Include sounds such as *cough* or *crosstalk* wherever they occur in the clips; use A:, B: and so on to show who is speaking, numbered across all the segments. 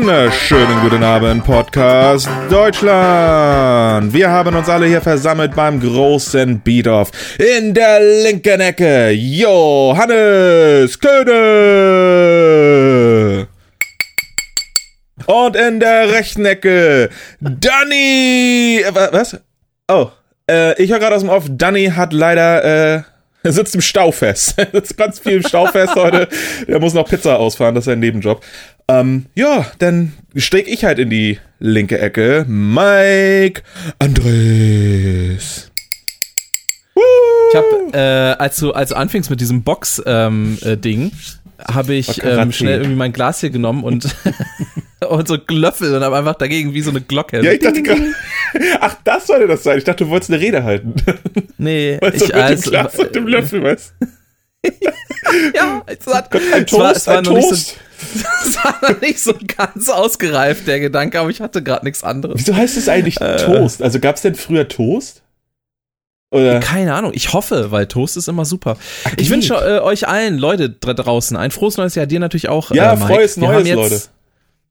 A: wunderschönen guten Abend, Podcast Deutschland. Wir haben uns alle hier versammelt beim großen Beat-Off. In der linken Ecke Johannes Köhne. Und in der rechten Ecke Danny. Äh, Was? Oh, äh, ich höre gerade aus dem Off, Danny hat leider äh, er sitzt im Stau fest. *laughs* Er sitzt ganz viel im Stau fest heute. Der muss noch Pizza ausfahren, das ist sein Nebenjob. Ähm, ja, dann steig ich halt in die linke Ecke. Mike Andres.
B: Ich habe, äh, als du, als du anfingst mit diesem Box-Ding, ähm, äh, habe ich ähm, schnell irgendwie mein Glas hier genommen und, *laughs* und so Glöffel und habe einfach dagegen wie so eine Glocke.
A: Ja, ich dachte gerade. Ach, das sollte das sein. Ich dachte, du wolltest eine Rede halten. *laughs*
B: nee,
A: Weißt du,
B: ich,
A: mit dem
B: also,
A: Glas und dem Löffel, weißt *laughs*
B: ja, es war,
A: Ein
B: es war,
A: Toast,
B: es war
A: ein
B: so,
A: Toast. *laughs*
B: es war noch nicht so ganz ausgereift, der Gedanke, aber ich hatte gerade nichts anderes.
A: Wieso heißt es eigentlich
B: Äh.
A: Toast? Also gab es denn früher Toast? Oder?
B: Keine Ahnung, ich hoffe, weil Toast ist immer super.
A: Ach,
B: Ich wünsche äh, euch allen, Leute da draußen, ein frohes neues Jahr, dir natürlich auch.
A: Ja,
B: äh,
A: frohes Neues, Leute.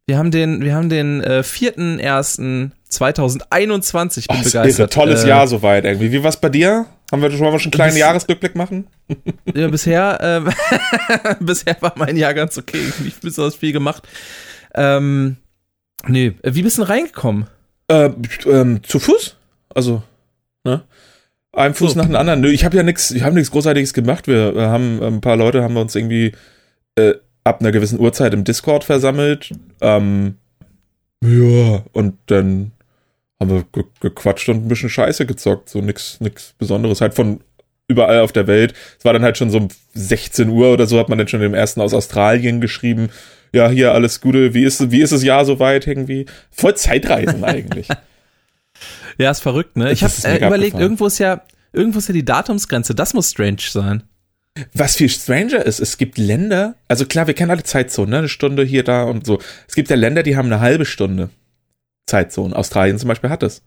B: Wir haben den, wir haben den äh, 4.1.2021. Ich bin
A: Oh, das ist
B: begeistert.
A: ein tolles
B: äh,
A: Jahr soweit irgendwie. Wie war's bei dir? Haben wir schon mal schon einen kleinen
B: Bis-
A: Jahresrückblick machen? *laughs*
B: Ja, bisher, äh, *laughs* bisher war mein Jahr ganz okay. Ich bin besonders viel gemacht. Ähm, nee, wie bist du denn reingekommen?
A: Äh, ähm, zu Fuß? Also, ne? Ein Fuß
B: So.
A: nach dem anderen. Nö, ich habe ja nichts, ich habe nichts Großartiges gemacht. Wir äh, haben ein paar Leute haben wir uns irgendwie äh, ab einer gewissen Uhrzeit im Discord versammelt. Ähm, ja, und dann haben wir ge gequatscht und ein bisschen Scheiße gezockt. So nix, nix Besonderes. Halt von überall auf der Welt. Es war dann halt schon so um 16 Uhr oder so, hat man dann schon dem ersten aus Australien geschrieben. Ja, hier alles Gute. Wie ist, wie ist das Jahr soweit irgendwie? Voll Zeitreisen eigentlich. *laughs*
B: Ja, ist verrückt, ne?
A: Das
B: Ich habe äh, überlegt, irgendwo ist ja, irgendwo ist ja die Datumsgrenze. Das muss strange sein.
A: Was viel stranger ist, es gibt Länder, also klar, wir kennen alle Zeitzonen, ne? eine Stunde hier, da und so. Es gibt ja Länder, die haben eine halbe Stunde Zeitzone. Australien zum Beispiel hat es.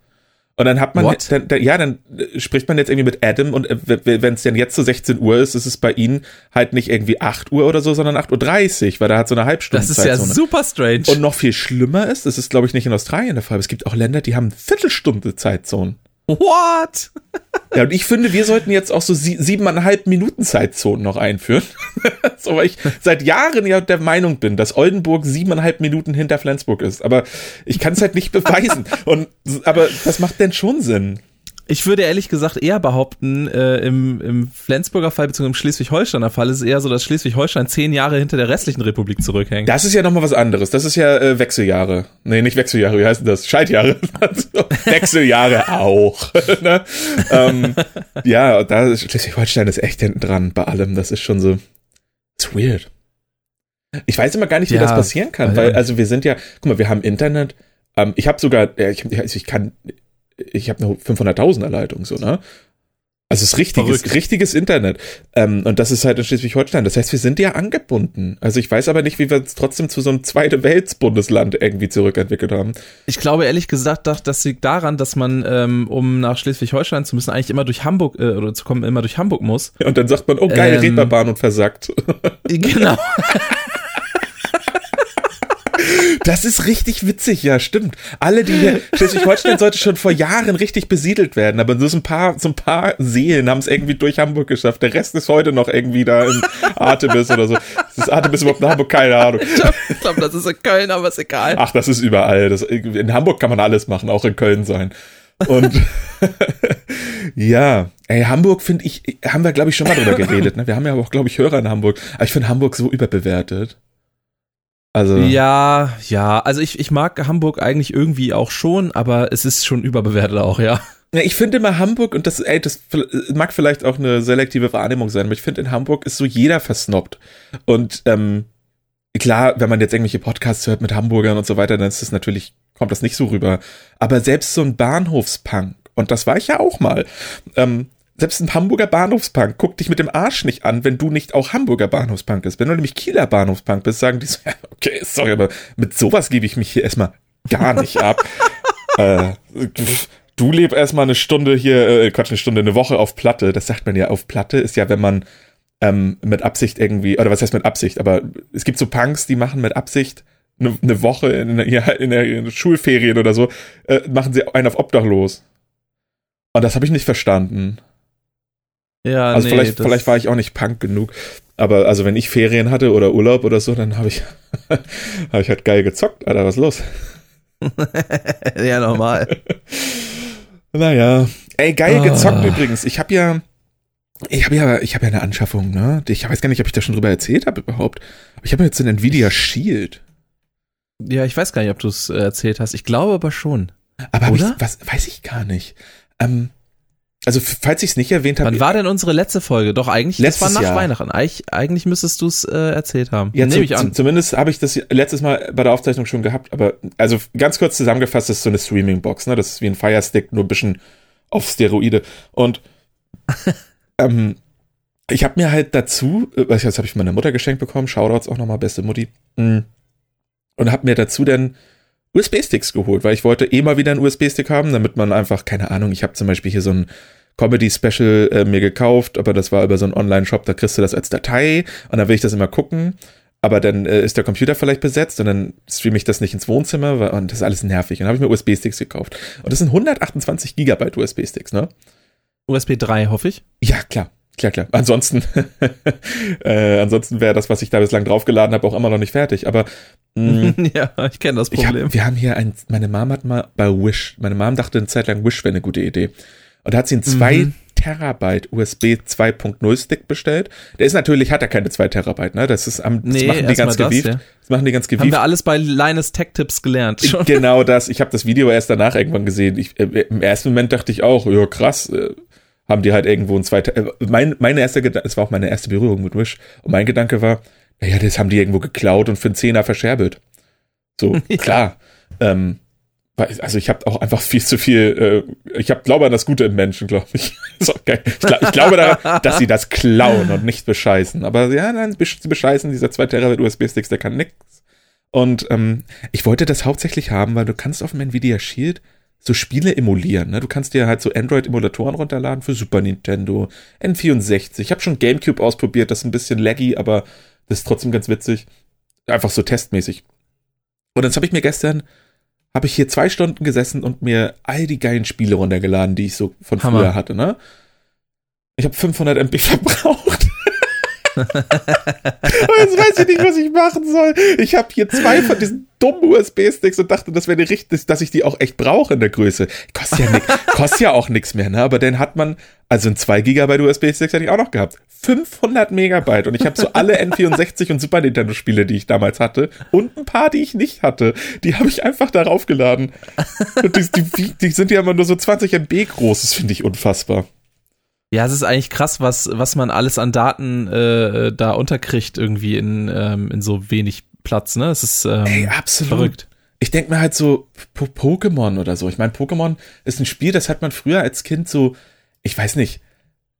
A: Und dann hat man, dann, dann, ja, dann äh, spricht man jetzt irgendwie mit Adam und wenn es denn jetzt so 16 Uhr ist, ist es bei ihnen halt nicht irgendwie 8 Uhr oder so, sondern 8.30 Uhr, weil da hat so eine Halbstunde
B: Das ist ja
A: Zeitzone.
B: super strange.
A: und noch viel schlimmer ist, das ist glaube ich nicht in Australien der Fall, aber es gibt auch Länder, die haben Viertelstunde Zeitzonen.
B: What?
A: Ja, und ich finde, wir sollten jetzt auch so sie siebeneinhalb Minuten Zeitzonen noch einführen. *laughs* so, weil ich seit Jahren ja der Meinung bin, dass Oldenburg siebeneinhalb Minuten hinter Flensburg ist. Aber ich kann es halt nicht beweisen. *laughs* Und, aber das macht denn schon Sinn.
B: Ich würde ehrlich gesagt eher behaupten, äh, im, im Flensburger Fall bzw. im Schleswig-Holsteiner Fall ist es eher so, dass Schleswig-Holstein zehn Jahre hinter der restlichen Republik zurückhängt.
A: Das ist ja nochmal was anderes. Das ist ja äh, Wechseljahre. Nee, nicht Wechseljahre, wie heißt denn das? Scheidjahre. *laughs* Also, Wechseljahre auch. *laughs* ne? ähm, ja, da ist Schleswig-Holstein ist echt hinten dran bei allem. Das ist schon so. ist weird. Ich weiß immer gar nicht, wie
B: Ja,
A: das passieren kann, weil, also wir sind ja, guck mal, wir haben Internet. Ähm, ich habe sogar, äh, ich, ich kann, ich habe eine 500.000er Leitung, so, ne? Also es ist richtiges,
B: Verrückt.
A: richtiges Internet. Ähm, und das ist halt in Schleswig-Holstein. Das heißt, wir sind ja angebunden. Also ich weiß aber nicht, wie wir uns trotzdem zu so einem zweite Weltsbundesland irgendwie zurückentwickelt haben.
B: Ich glaube ehrlich gesagt, dass- das liegt daran, dass man, ähm, um nach Schleswig-Holstein zu müssen, eigentlich immer durch Hamburg äh, oder zu kommen, immer durch Hamburg muss.
A: Und dann sagt man, oh geil,
B: Ähm.
A: Reeperbahn und versackt. *laughs*
B: Genau. *laughs*
A: Das ist richtig witzig, ja, stimmt. Alle, die hier, Schleswig-Holstein sollte schon vor Jahren richtig besiedelt werden, aber nur so ein paar, so ein paar Seelen haben es irgendwie durch Hamburg geschafft. Der Rest ist heute noch irgendwie da in Artemis oder so. Ist Artemis überhaupt in Hamburg? Keine Ahnung.
B: Ich glaube, das ist in Köln, aber ist egal.
A: Ach, das ist überall. Das, in Hamburg kann man alles machen, auch in Köln sein. Und *laughs* ja, ey, Hamburg finde ich, haben wir glaube ich schon mal drüber geredet. Ne? Wir haben ja auch, glaube ich, Hörer in Hamburg. Aber ich finde Hamburg so überbewertet. Also,
B: Ja, ja, also ich, ich mag Hamburg eigentlich irgendwie auch schon, aber es ist schon überbewertet auch, ja.
A: Ja, ich finde immer Hamburg, und das, ey, das mag vielleicht auch eine selektive Wahrnehmung sein, aber ich finde in Hamburg ist so jeder versnobbt. Und ähm, klar, wenn man jetzt irgendwelche Podcasts hört mit Hamburgern und so weiter, dann ist das natürlich, kommt das nicht so rüber. Aber selbst so ein Bahnhofspunk, und das war ich ja auch mal, ähm, selbst ein Hamburger Bahnhofspunk guckt dich mit dem Arsch nicht an, wenn du nicht auch Hamburger Bahnhofspunk bist. Wenn du nämlich Kieler Bahnhofspunk bist, sagen die so, *laughs* ja, okay, sorry, aber mit sowas gebe ich mich hier erstmal gar nicht ab. *laughs* äh, du lebst erstmal eine Stunde hier, äh, Quatsch, eine Stunde, eine Woche auf Platte. Das sagt man ja auf Platte, ist ja, wenn man ähm, mit Absicht irgendwie, oder was heißt mit Absicht, aber es gibt so Punks, die machen mit Absicht eine, eine Woche in, ja, in der Schulferien oder so, äh, machen sie einen auf Obdachlos. Und das habe ich nicht verstanden.
B: Ja,
A: also
B: nee,
A: vielleicht, vielleicht war ich auch nicht Punk genug. Aber also wenn ich Ferien hatte oder Urlaub oder so, dann habe ich, *laughs* hab ich halt geil gezockt. Alter, was ist los? *laughs*
B: ja, normal. *laughs*
A: Naja. Ey, geil
B: Ah.
A: gezockt übrigens. Ich habe ja, ich habe ja, ich habe ja eine Anschaffung, ne? Ich weiß gar nicht, ob ich da schon drüber erzählt habe überhaupt. Aber ich habe jetzt einen Nvidia Shield.
B: Ja, ich weiß gar nicht, ob du es äh, erzählt hast. Ich glaube aber schon.
A: Aber ich, was weiß ich gar nicht. Ähm, also falls ich es nicht erwähnt habe,
B: Wann war denn unsere letzte Folge? Doch, eigentlich, das war nach
A: Jahr.
B: Weihnachten. Eigentlich, eigentlich müsstest du es äh, erzählt haben.
A: Ja,
B: Nehme ich an.
A: zu, zumindest habe ich das letztes Mal bei der Aufzeichnung schon gehabt, aber also ganz kurz zusammengefasst, das ist so eine Streaming-Box, ne? Das ist wie ein Fire Stick, nur ein bisschen auf Steroide. Und *laughs* ähm, ich habe mir halt dazu, äh, ich, das habe ich meiner Mutter geschenkt bekommen, Shoutouts auch nochmal, beste Mutti. Mm. Und habe mir dazu dann USB-Sticks geholt, weil ich wollte eh mal wieder einen USB-Stick haben, damit man einfach, keine Ahnung, ich habe zum Beispiel hier so ein Comedy-Special äh, mir gekauft, aber das war über so einen Online-Shop, da kriegst du das als Datei und dann will ich das immer gucken, aber dann äh, ist der Computer vielleicht besetzt und dann streame ich das nicht ins Wohnzimmer weil, und das ist alles nervig. Und dann habe ich mir USB-Sticks gekauft. Und das sind 128 Gigabyte USB-Sticks, ne?
B: USB 3, hoffe ich.
A: Ja, klar. Klar, klar. Ansonsten, *laughs* äh, ansonsten wäre das, was ich da bislang draufgeladen habe, auch immer noch nicht fertig. Aber mh, *laughs*
B: ja, ich kenne das Problem.
A: hab, wir haben hier ein, meine Mom hat mal bei Wish, meine Mom dachte eine Zeit lang Wish wäre eine gute Idee. Und da hat sie einen 2
B: Mhm.
A: Terabyte USB 2.0 Stick bestellt. Der ist natürlich, hat er keine 2 Terabyte, ne? Das ist am, das
B: Nee,
A: machen die ganz
B: das,
A: gewieft.
B: ja.
A: Das machen die ganz
B: Haben
A: gewieft.
B: wir alles bei Linus Tech Tips gelernt. Schon.
A: Genau das. Ich habe das Video erst danach *laughs* irgendwann gesehen. Ich, äh, Im ersten Moment dachte ich auch, ja krass, äh, haben die halt irgendwo ein zweiter. Äh, mein, meine erste Gedanke, es war auch meine erste Berührung mit Wish. Und mein Gedanke war, naja, das haben die irgendwo geklaut und für einen Zehner verscherbelt. So, *laughs* klar. Ähm, also ich habe auch einfach viel zu viel, äh, ich hab, glaube an das Gute im Menschen, glaube ich. *laughs* Ich, glaub, ich glaube daran, dass sie das klauen und nicht bescheißen. Aber ja, nein, sie bescheißen, dieser 2 Terabyte USB-Sticks, der kann nix. Und ähm, ich wollte das hauptsächlich haben, weil du kannst auf dem Nvidia Shield so Spiele emulieren. Ne? Du kannst dir halt so Android-Emulatoren runterladen für Super Nintendo, N64. Ich habe schon GameCube ausprobiert, das ist ein bisschen laggy, aber das ist trotzdem ganz witzig. Einfach so testmäßig. Und jetzt habe ich mir gestern, habe ich hier zwei Stunden gesessen und mir all die geilen Spiele runtergeladen, die ich so von
B: Hammer.
A: früher hatte. Ne? Ich habe 500 MB verbraucht. Jetzt weiß ich nicht, was ich machen soll. Ich habe hier zwei von diesen dummen USB-Sticks und dachte, das wäre die richtig, dass ich die auch echt brauche in der Größe. Kostet ja, nix, *laughs* kostet ja auch nichts mehr, ne? Aber dann hat man, also ein 2 Gigabyte USB-Sticks hätte ich auch noch gehabt. 500 Megabyte und ich habe so alle N64 und Super Nintendo Spiele, die ich damals hatte und ein paar, die ich nicht hatte, die habe ich einfach darauf geladen. Und die, die, die sind ja immer nur so 20 MB groß, das finde ich unfassbar.
B: Ja, es ist eigentlich krass, was, was man alles an Daten äh, da unterkriegt, irgendwie in, ähm, in so wenig Platz, ne? Es ist ähm,
A: Ey, absolut.
B: verrückt.
A: Ich denke mir halt so Po- Pokémon oder so. Ich meine, Pokémon ist ein Spiel, das hat man früher als Kind so, ich weiß nicht,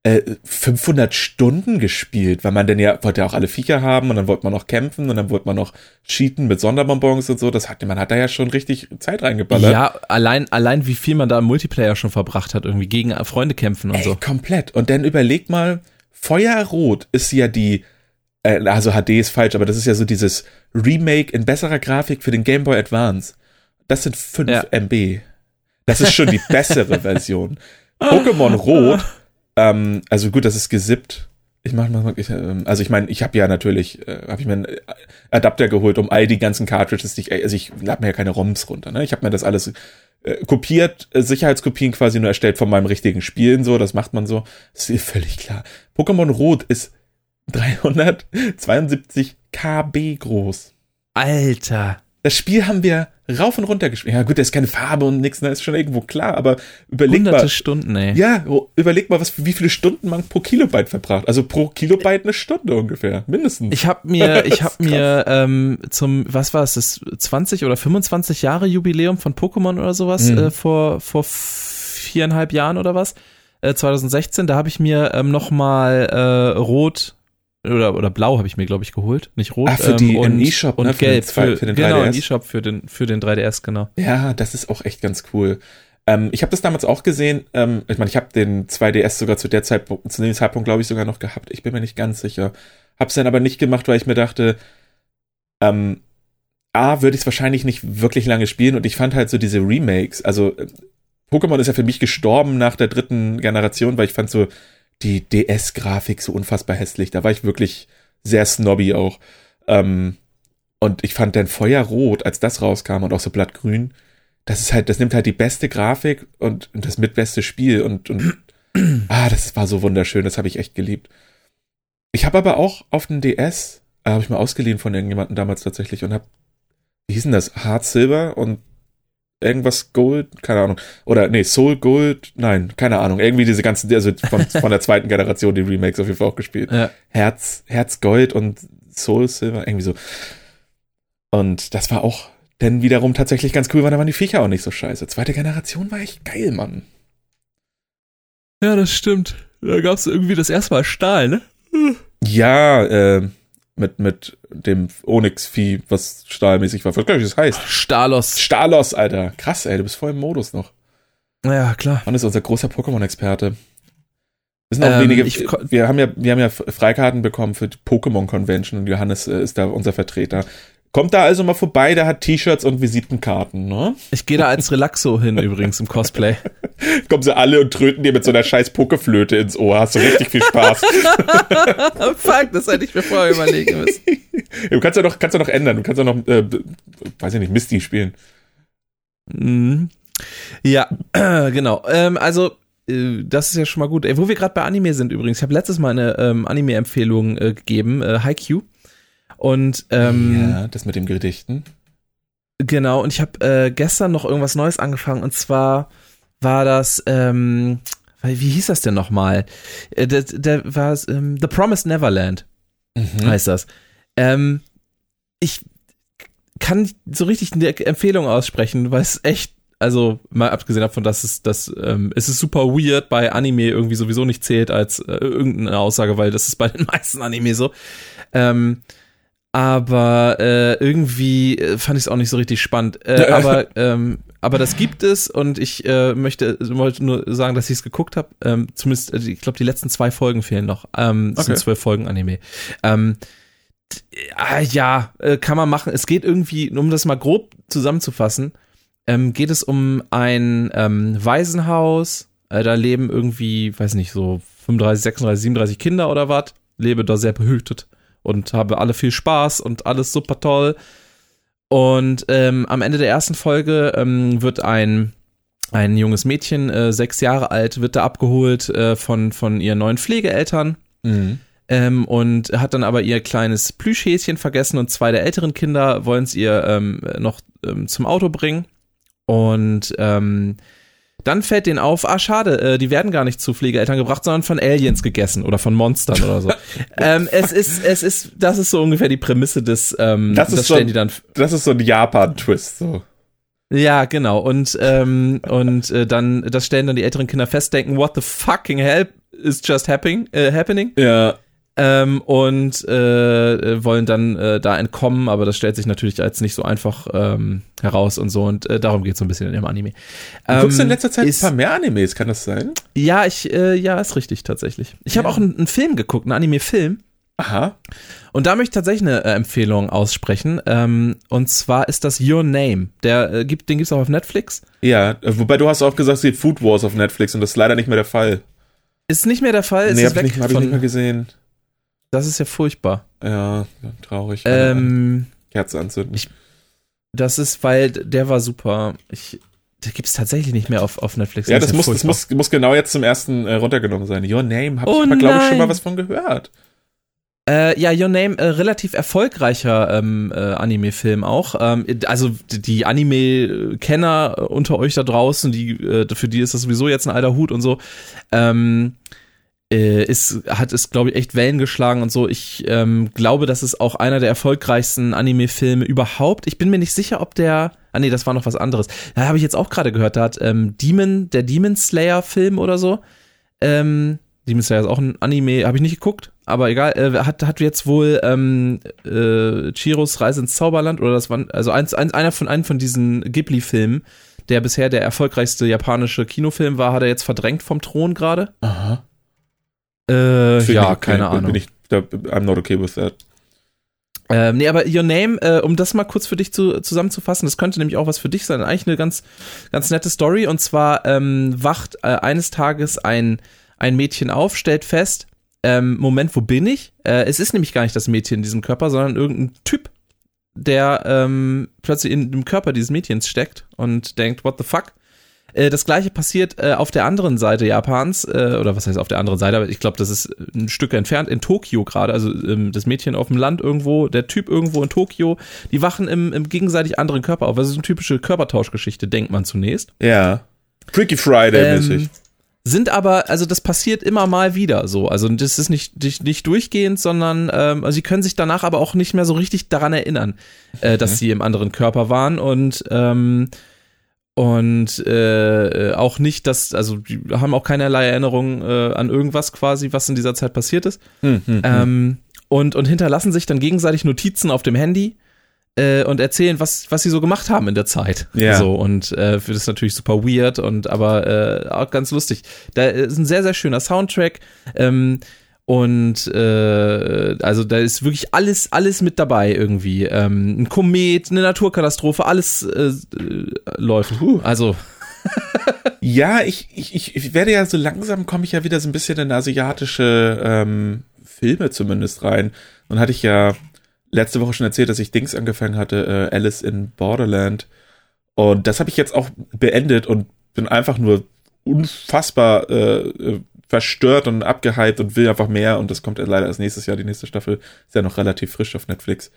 A: äh, 500 Stunden gespielt, weil man dann ja, wollte ja auch alle Viecher haben und dann wollte man noch kämpfen und dann wollte man noch cheaten mit Sonderbonbons und so. Das hat, man hat da ja schon richtig Zeit reingeballert.
B: Ja, allein, allein wie viel man da im Multiplayer schon verbracht hat, irgendwie gegen Freunde kämpfen und
A: Ey,
B: so.
A: komplett. Und dann überleg mal, Feuerrot ist ja die, äh, also HD ist falsch, aber das ist ja so dieses Remake in besserer Grafik für den Game Boy Advance. Das sind 5
B: Ja.
A: MB. Das ist schon die *laughs* bessere Version. Pokémon Rot, *laughs* ähm, also gut, das ist gesippt. Ich mach mal, ich, ähm, also ich meine, ich habe ja natürlich, äh, habe ich mir einen Adapter geholt, um all die ganzen Cartridges, die ich, also ich lade mir ja keine ROMs runter, ne? Ich habe mir das alles äh, kopiert, äh, Sicherheitskopien quasi nur erstellt von meinem richtigen Spielen, so, das macht man so. Das ist völlig klar. Pokémon Rot ist 372 KB groß.
B: Alter.
A: Das Spiel haben wir rauf und runter gespielt. Ja gut, da ist keine Farbe und nichts, ne, ist schon irgendwo klar, aber überleg
B: Hunderte
A: mal,
B: Stunden, ey.
A: ja, oh, überleg mal, was, wie viele Stunden man pro Kilobyte verbracht. Also pro Kilobyte eine Stunde ungefähr, mindestens.
B: Ich habe mir, *laughs* ich habe
A: ist
B: mir ähm, zum, was war es, das 20 oder 25 Jahre Jubiläum von Pokémon oder sowas
A: Mhm.
B: äh, vor vor viereinhalb Jahren oder was, äh, 2016, da habe ich mir ähm, noch mal äh, Rot oder oder Blau habe ich mir glaube ich geholt, nicht Rot
A: Ah, für die,
B: ähm, und,
A: eShop,
B: und
A: ne, für den
B: Gelb
A: zwei-
B: für,
A: für den
B: genau
A: 3DS.
B: im eShop für den für den 3DS genau.
A: Ja, das ist auch echt ganz cool. Ähm, ich habe das damals auch gesehen. Ähm, ich meine, ich habe den 2DS sogar zu der Zeitpunkt, zu dem Zeitpunkt, glaube ich, sogar noch gehabt. Ich bin mir nicht ganz sicher. Hab's dann aber nicht gemacht, weil ich mir dachte, ähm, A, würde ich es wahrscheinlich nicht wirklich lange spielen und ich fand halt so diese Remakes, also äh, Pokémon ist ja für mich gestorben nach der dritten Generation, weil ich fand so die DS-Grafik so unfassbar hässlich. Da war ich wirklich sehr snobby auch. Ähm, und ich fand dann Feuerrot, als das rauskam und auch so Blattgrün, das ist halt, das nimmt halt die beste Grafik und, und das mitbeste Spiel und, und *clears throat* ah, das war so wunderschön, das habe ich echt geliebt. Ich habe aber auch auf dem DS, äh, habe ich mal ausgeliehen von irgendjemandem damals tatsächlich und habe, wie hieß denn das, Hard Silver und irgendwas Gold, keine Ahnung. Oder nee, Soul Gold, nein, keine Ahnung. Irgendwie diese ganzen, also von, *laughs* von der zweiten Generation die Remakes auf jeden Fall auch gespielt. Ja. Herz, Herz Gold und Soul Silver, irgendwie so. Und das war auch dann wiederum tatsächlich ganz cool, weil da waren die Viecher auch nicht so scheiße. Zweite Generation war echt geil, Mann.
B: Ja, das stimmt. Da gab es irgendwie das erste Mal Stahl, ne?
A: Ja, äh, mit, mit dem Onyx-Vieh, was stahlmäßig war. Was glaube ich, das heißt?
B: Stalos.
A: Stalos, Alter. Krass, ey, du bist voll im Modus noch.
B: Ja, klar.
A: Mann ist unser großer Pokémon-Experte. Wir sind auch ähm, wenige. Ich, wir haben ja, wir haben ja Freikarten bekommen für die Pokémon Convention und Johannes äh, ist da unser Vertreter. Kommt da also mal vorbei, der hat T-Shirts und Visitenkarten, ne?
B: Ich gehe da als Relaxo hin übrigens im Cosplay. *laughs*
A: Kommen sie alle und tröten dir mit so einer scheiß Pokeflöte ins Ohr. Hast du richtig viel Spaß. *laughs*
B: Fuck, das hätte ich mir vorher überlegen müssen. *laughs*
A: du kannst ja noch, kannst ja noch ändern. Du kannst ja noch, äh, weiß ich nicht, Misty spielen.
B: Mhm. Ja, *clears throat* genau. Ähm, also, äh, das ist ja schon mal gut. Ey, wo wir gerade bei Anime sind übrigens. Ich habe letztes Mal eine ähm, Anime-Empfehlung äh, gegeben, äh, Haikyuu. Und ähm,
A: ja, das mit dem Gedichten.
B: Genau, und ich habe äh, gestern noch irgendwas Neues angefangen und zwar war das, ähm, wie hieß das denn nochmal? Äh, der, der war ähm, The Promised Neverland, mhm. heißt das. Ähm, ich kann so richtig eine Empfehlung aussprechen, weil es echt, also mal abgesehen davon, dass es, dass, ähm, es ist super weird bei Anime irgendwie sowieso nicht zählt als äh, irgendeine Aussage, weil das ist bei den *laughs* meisten Anime so. Ähm, aber äh, irgendwie äh, fand ich es auch nicht so richtig spannend. Äh, aber, ähm, aber das gibt es und ich äh, möchte wollte nur sagen, dass ich es geguckt habe. Ähm, zumindest, also ich glaube, die letzten zwei Folgen fehlen noch. Ähm, okay. sind zwölf Folgen Anime. Ähm, äh, ja, äh, kann man machen. Es geht irgendwie, um das mal grob zusammenzufassen, ähm, geht es um ein ähm, Waisenhaus. Äh, da leben irgendwie, weiß nicht, so 35, 36, 37 Kinder oder was. Lebe da sehr behütet und habe alle viel Spaß und alles super toll. Und ähm, am Ende der ersten Folge ähm, wird ein, ein junges Mädchen, äh, sechs Jahre alt, wird da abgeholt äh, von, von ihren neuen Pflegeeltern. Mhm. Ähm, und hat dann aber ihr kleines Plüschhäschen vergessen und zwei der älteren Kinder wollen es ihr ähm, noch ähm, zum Auto bringen. Und ähm, dann fällt denen auf, ah, schade, äh, die werden gar nicht zu Pflegeeltern gebracht, sondern von Aliens gegessen oder von Monstern oder so. *laughs* ähm, es ist, es ist, das ist so ungefähr die Prämisse des, ähm,
A: das, ist so, die dann. Das ist so ein Japan-Twist, so.
B: Ja, genau. Und, ähm, und äh, dann, das stellen dann die älteren Kinder fest, denken, what the fucking hell is just happening? Äh, happening?
A: Ja
B: ähm, und äh, wollen dann äh, da entkommen, aber das stellt sich natürlich als nicht so einfach ähm, heraus und so und äh, darum geht es so ein bisschen in dem Anime.
A: Du guckst in ähm, letzter Zeit ist, ein paar mehr Animes, kann das sein?
B: Ja, ich, äh, ja, ist richtig tatsächlich. Ich ja. habe auch einen, einen, Film geguckt, einen Anime-Film.
A: Aha.
B: Und da möchte ich tatsächlich eine äh, Empfehlung aussprechen. Ähm, und zwar ist das Your Name. Der äh, gibt, den gibt's auch auf Netflix.
A: Ja, wobei du hast auch gesagt, es gibt Food Wars auf Netflix und das ist leider nicht mehr der Fall.
B: Ist nicht mehr der Fall.
A: Nee, hab, ich nicht, hab ich nicht mehr gesehen.
B: Das ist ja furchtbar.
A: Ja, traurig.
B: Ähm,
A: Kerze anzünden. Ich,
B: das ist, weil der war super. Ich, der gibt es tatsächlich nicht mehr auf, auf Netflix.
A: Ja, das, das muss, das muss, muss genau jetzt zum ersten äh, runtergenommen sein. Your Name, hab oh, ich glaube ich, schon mal was von gehört.
B: Äh, ja, Your Name, äh, relativ erfolgreicher ähm, äh, Anime-Film auch. Ähm, also die Anime-Kenner unter euch da draußen, die, äh, für die ist das sowieso jetzt ein alter Hut und so. Ähm, äh, ist, hat es, glaube ich, echt Wellen geschlagen und so. Ich ähm, glaube, das ist auch einer der erfolgreichsten Anime-Filme überhaupt. Ich bin mir nicht sicher, ob der. Ah nee, das war noch was anderes. Da habe ich jetzt auch gerade gehört, da hat ähm, Demon, der Demon Slayer-Film oder so. Ähm, Demon Slayer ist auch ein Anime, habe ich nicht geguckt, aber egal, äh, hat, hat jetzt wohl ähm, äh, Chiros Reise ins Zauberland oder das war also eins, eins, einer von einem von diesen Ghibli-Filmen, der bisher der erfolgreichste japanische Kinofilm war, hat er jetzt verdrängt vom Thron gerade.
A: Aha.
B: Äh, ja, okay. keine Ahnung.
A: Bin ich, I'm not okay with that.
B: Ähm, nee, aber Your Name, äh, um das mal kurz für dich zu, zusammenzufassen, das könnte nämlich auch was für dich sein. Eigentlich eine ganz, ganz nette Story. Und zwar ähm, wacht äh, eines Tages ein, ein Mädchen auf, stellt fest, ähm, Moment, wo bin ich? Äh, es ist nämlich gar nicht das Mädchen in diesem Körper, sondern irgendein Typ, der ähm, plötzlich in dem Körper dieses Mädchens steckt und denkt, what the fuck? Äh, das gleiche passiert äh, auf der anderen Seite Japans, äh, oder was heißt auf der anderen Seite, aber ich glaube, das ist ein Stück entfernt, in Tokio gerade, also ähm, das Mädchen auf dem Land irgendwo, der Typ irgendwo in Tokio, die wachen im, im gegenseitig anderen Körper auf. Das ist eine typische Körpertauschgeschichte, denkt man zunächst.
A: Ja. Freaky Friday-mäßig.
B: Ähm, sind aber, also das passiert immer mal wieder so. Also das ist nicht, nicht, nicht durchgehend, sondern ähm, also sie können sich danach aber auch nicht mehr so richtig daran erinnern, äh, dass mhm. sie im anderen Körper waren und ähm, und äh, auch nicht, dass, also die haben auch keinerlei Erinnerung äh, an irgendwas quasi, was in dieser Zeit passiert ist. Hm, hm, hm. ähm, und, und hinterlassen sich dann gegenseitig Notizen auf dem Handy äh, und erzählen, was, was sie so gemacht haben in der Zeit.
A: Ja.
B: So, und äh, das ist natürlich super weird und aber äh, auch ganz lustig. Da ist ein sehr, sehr schöner Soundtrack. Ähm, und äh, also da ist wirklich alles, alles mit dabei irgendwie. Ähm, ein Komet, eine Naturkatastrophe, alles äh, äh läuft.
A: Uh. Also. *laughs* ja, ich, ich, ich werde ja so langsam komme ich ja wieder so ein bisschen in asiatische ähm, Filme zumindest rein. Und hatte ich ja letzte Woche schon erzählt, dass ich Dings angefangen hatte, äh, Alice in Borderland. Und das habe ich jetzt auch beendet und bin einfach nur unfassbar äh, äh verstört und abgehypt und will einfach mehr und das kommt leider als nächstes Jahr, die nächste Staffel ist ja noch relativ frisch auf Netflix.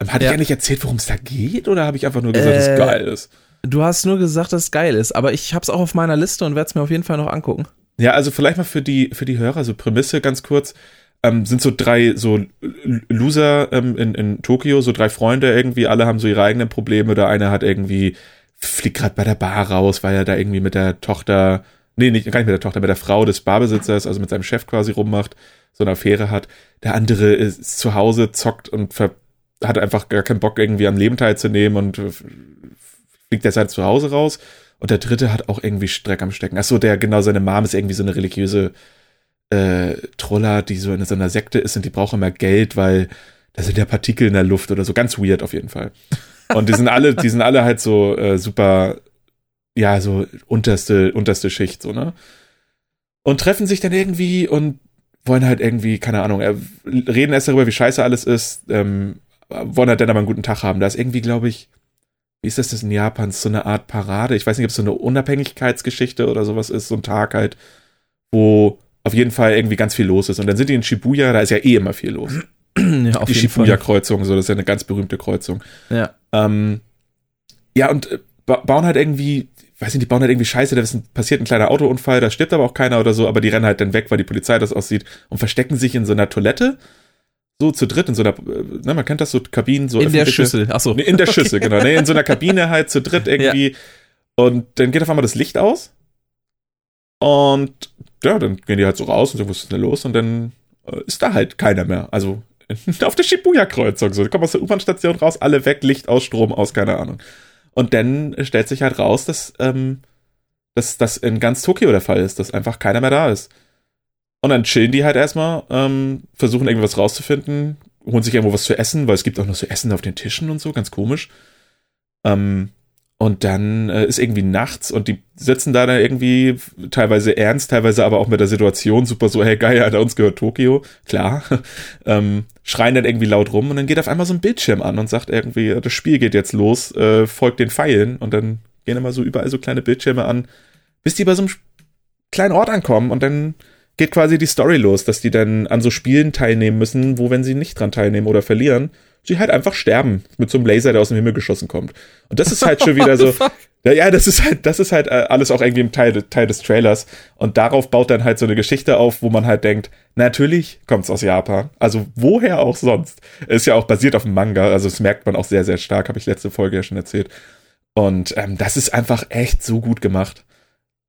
A: Ähm, hatte ja. ich eigentlich erzählt, worum es da geht oder habe ich einfach nur gesagt, äh, dass es geil ist?
B: Du hast nur gesagt, dass es geil ist, aber ich habe es auch auf meiner Liste und werde es mir auf jeden Fall noch angucken.
A: Ja, also vielleicht mal für die, für die Hörer, so Prämisse ganz kurz. Ähm, sind so drei so Loser ähm, in, in Tokio, so drei Freunde irgendwie, alle haben so ihre eigenen Probleme. Der eine hat irgendwie, fliegt gerade bei der Bar raus, weil er da irgendwie mit der Tochter nee, nicht, gar nicht mit der Tochter, mit der Frau des Barbesitzers, also mit seinem Chef quasi rummacht, so eine Affäre hat. Der andere ist zu Hause, zockt und ver hat einfach gar keinen Bock, irgendwie am Leben teilzunehmen und fliegt deshalb zu Hause raus. Und der dritte hat auch irgendwie Streck am Stecken. Achso, der, genau, seine Mom ist irgendwie so eine religiöse äh, Troller, die so in so einer Sekte ist und die braucht immer Geld, weil da sind ja Partikel in der Luft oder so. Ganz weird auf jeden Fall. Und die sind alle, die sind alle halt so äh, super ja, so unterste, unterste Schicht, so, ne? Und treffen sich dann irgendwie und wollen halt irgendwie, keine Ahnung, reden erst darüber, wie scheiße alles ist, ähm, wollen halt dann aber einen guten Tag haben. Da ist irgendwie, glaube ich, wie ist das, das in Japan? So eine Art Parade. Ich weiß nicht, ob es so eine Unabhängigkeitsgeschichte oder sowas ist, so ein Tag halt, wo auf jeden Fall irgendwie ganz viel los ist. Und dann sind die in Shibuya, da ist ja eh immer viel los.
B: Ja, auf
A: die Shibuya-Kreuzung, so, das ist ja eine ganz berühmte Kreuzung.
B: Ja.
A: Ähm, ja, und äh, bauen halt irgendwie weiß nicht, die bauen halt irgendwie Scheiße, da passiert ein kleiner Autounfall, da stirbt aber auch keiner oder so, aber die rennen halt dann weg, weil die Polizei das aussieht und verstecken sich in so einer Toilette. So zu dritt in so einer, äh, ne, man kennt das so Kabinen, so
B: In der Schüssel,
A: achso. Nee, in der *laughs* Schüssel, okay. genau. Ne, in so einer Kabine halt zu dritt irgendwie. Ja. Und dann geht auf einmal das Licht aus. Und ja, dann gehen die halt so raus und sagen, was ist denn los? Und dann äh, ist da halt keiner mehr. Also *laughs* auf der Shibuya-Kreuzung so. Die kommen aus der U-Bahn-Station raus, alle weg, Licht aus, Strom aus, keine Ahnung. Und dann stellt sich halt raus, dass, ähm, dass das in ganz Tokio der Fall ist, dass einfach keiner mehr da ist. Und dann chillen die halt erstmal, ähm, versuchen irgendwas rauszufinden, holen sich irgendwo was zu essen, weil es gibt auch noch so Essen auf den Tischen und so, ganz komisch. Ähm, und dann äh, ist irgendwie nachts und die sitzen da dann irgendwie teilweise ernst, teilweise aber auch mit der Situation super so, hey geil, Alter, uns gehört Tokio, klar. *laughs* ähm, schreien dann irgendwie laut rum und dann geht auf einmal so ein Bildschirm an und sagt irgendwie, das Spiel geht jetzt los, äh, folgt den Pfeilen. Und dann gehen immer so überall so kleine Bildschirme an, bis die bei so einem kleinen Ort ankommen. Und dann geht quasi die Story los, dass die dann an so Spielen teilnehmen müssen, wo wenn sie nicht dran teilnehmen oder verlieren, sie halt einfach sterben mit so einem Laser, der aus dem Himmel geschossen kommt. Und das ist halt schon wieder *laughs* so. Ja, ja, das ist halt, das ist halt äh, alles auch irgendwie im Teil, Teil des Trailers. Und darauf baut dann halt so eine Geschichte auf, wo man halt denkt, natürlich kommt's aus Japan. Also woher auch sonst? Ist ja auch basiert auf dem Manga, also das merkt man auch sehr, sehr stark, habe ich letzte Folge ja schon erzählt. Und ähm, das ist einfach echt so gut gemacht.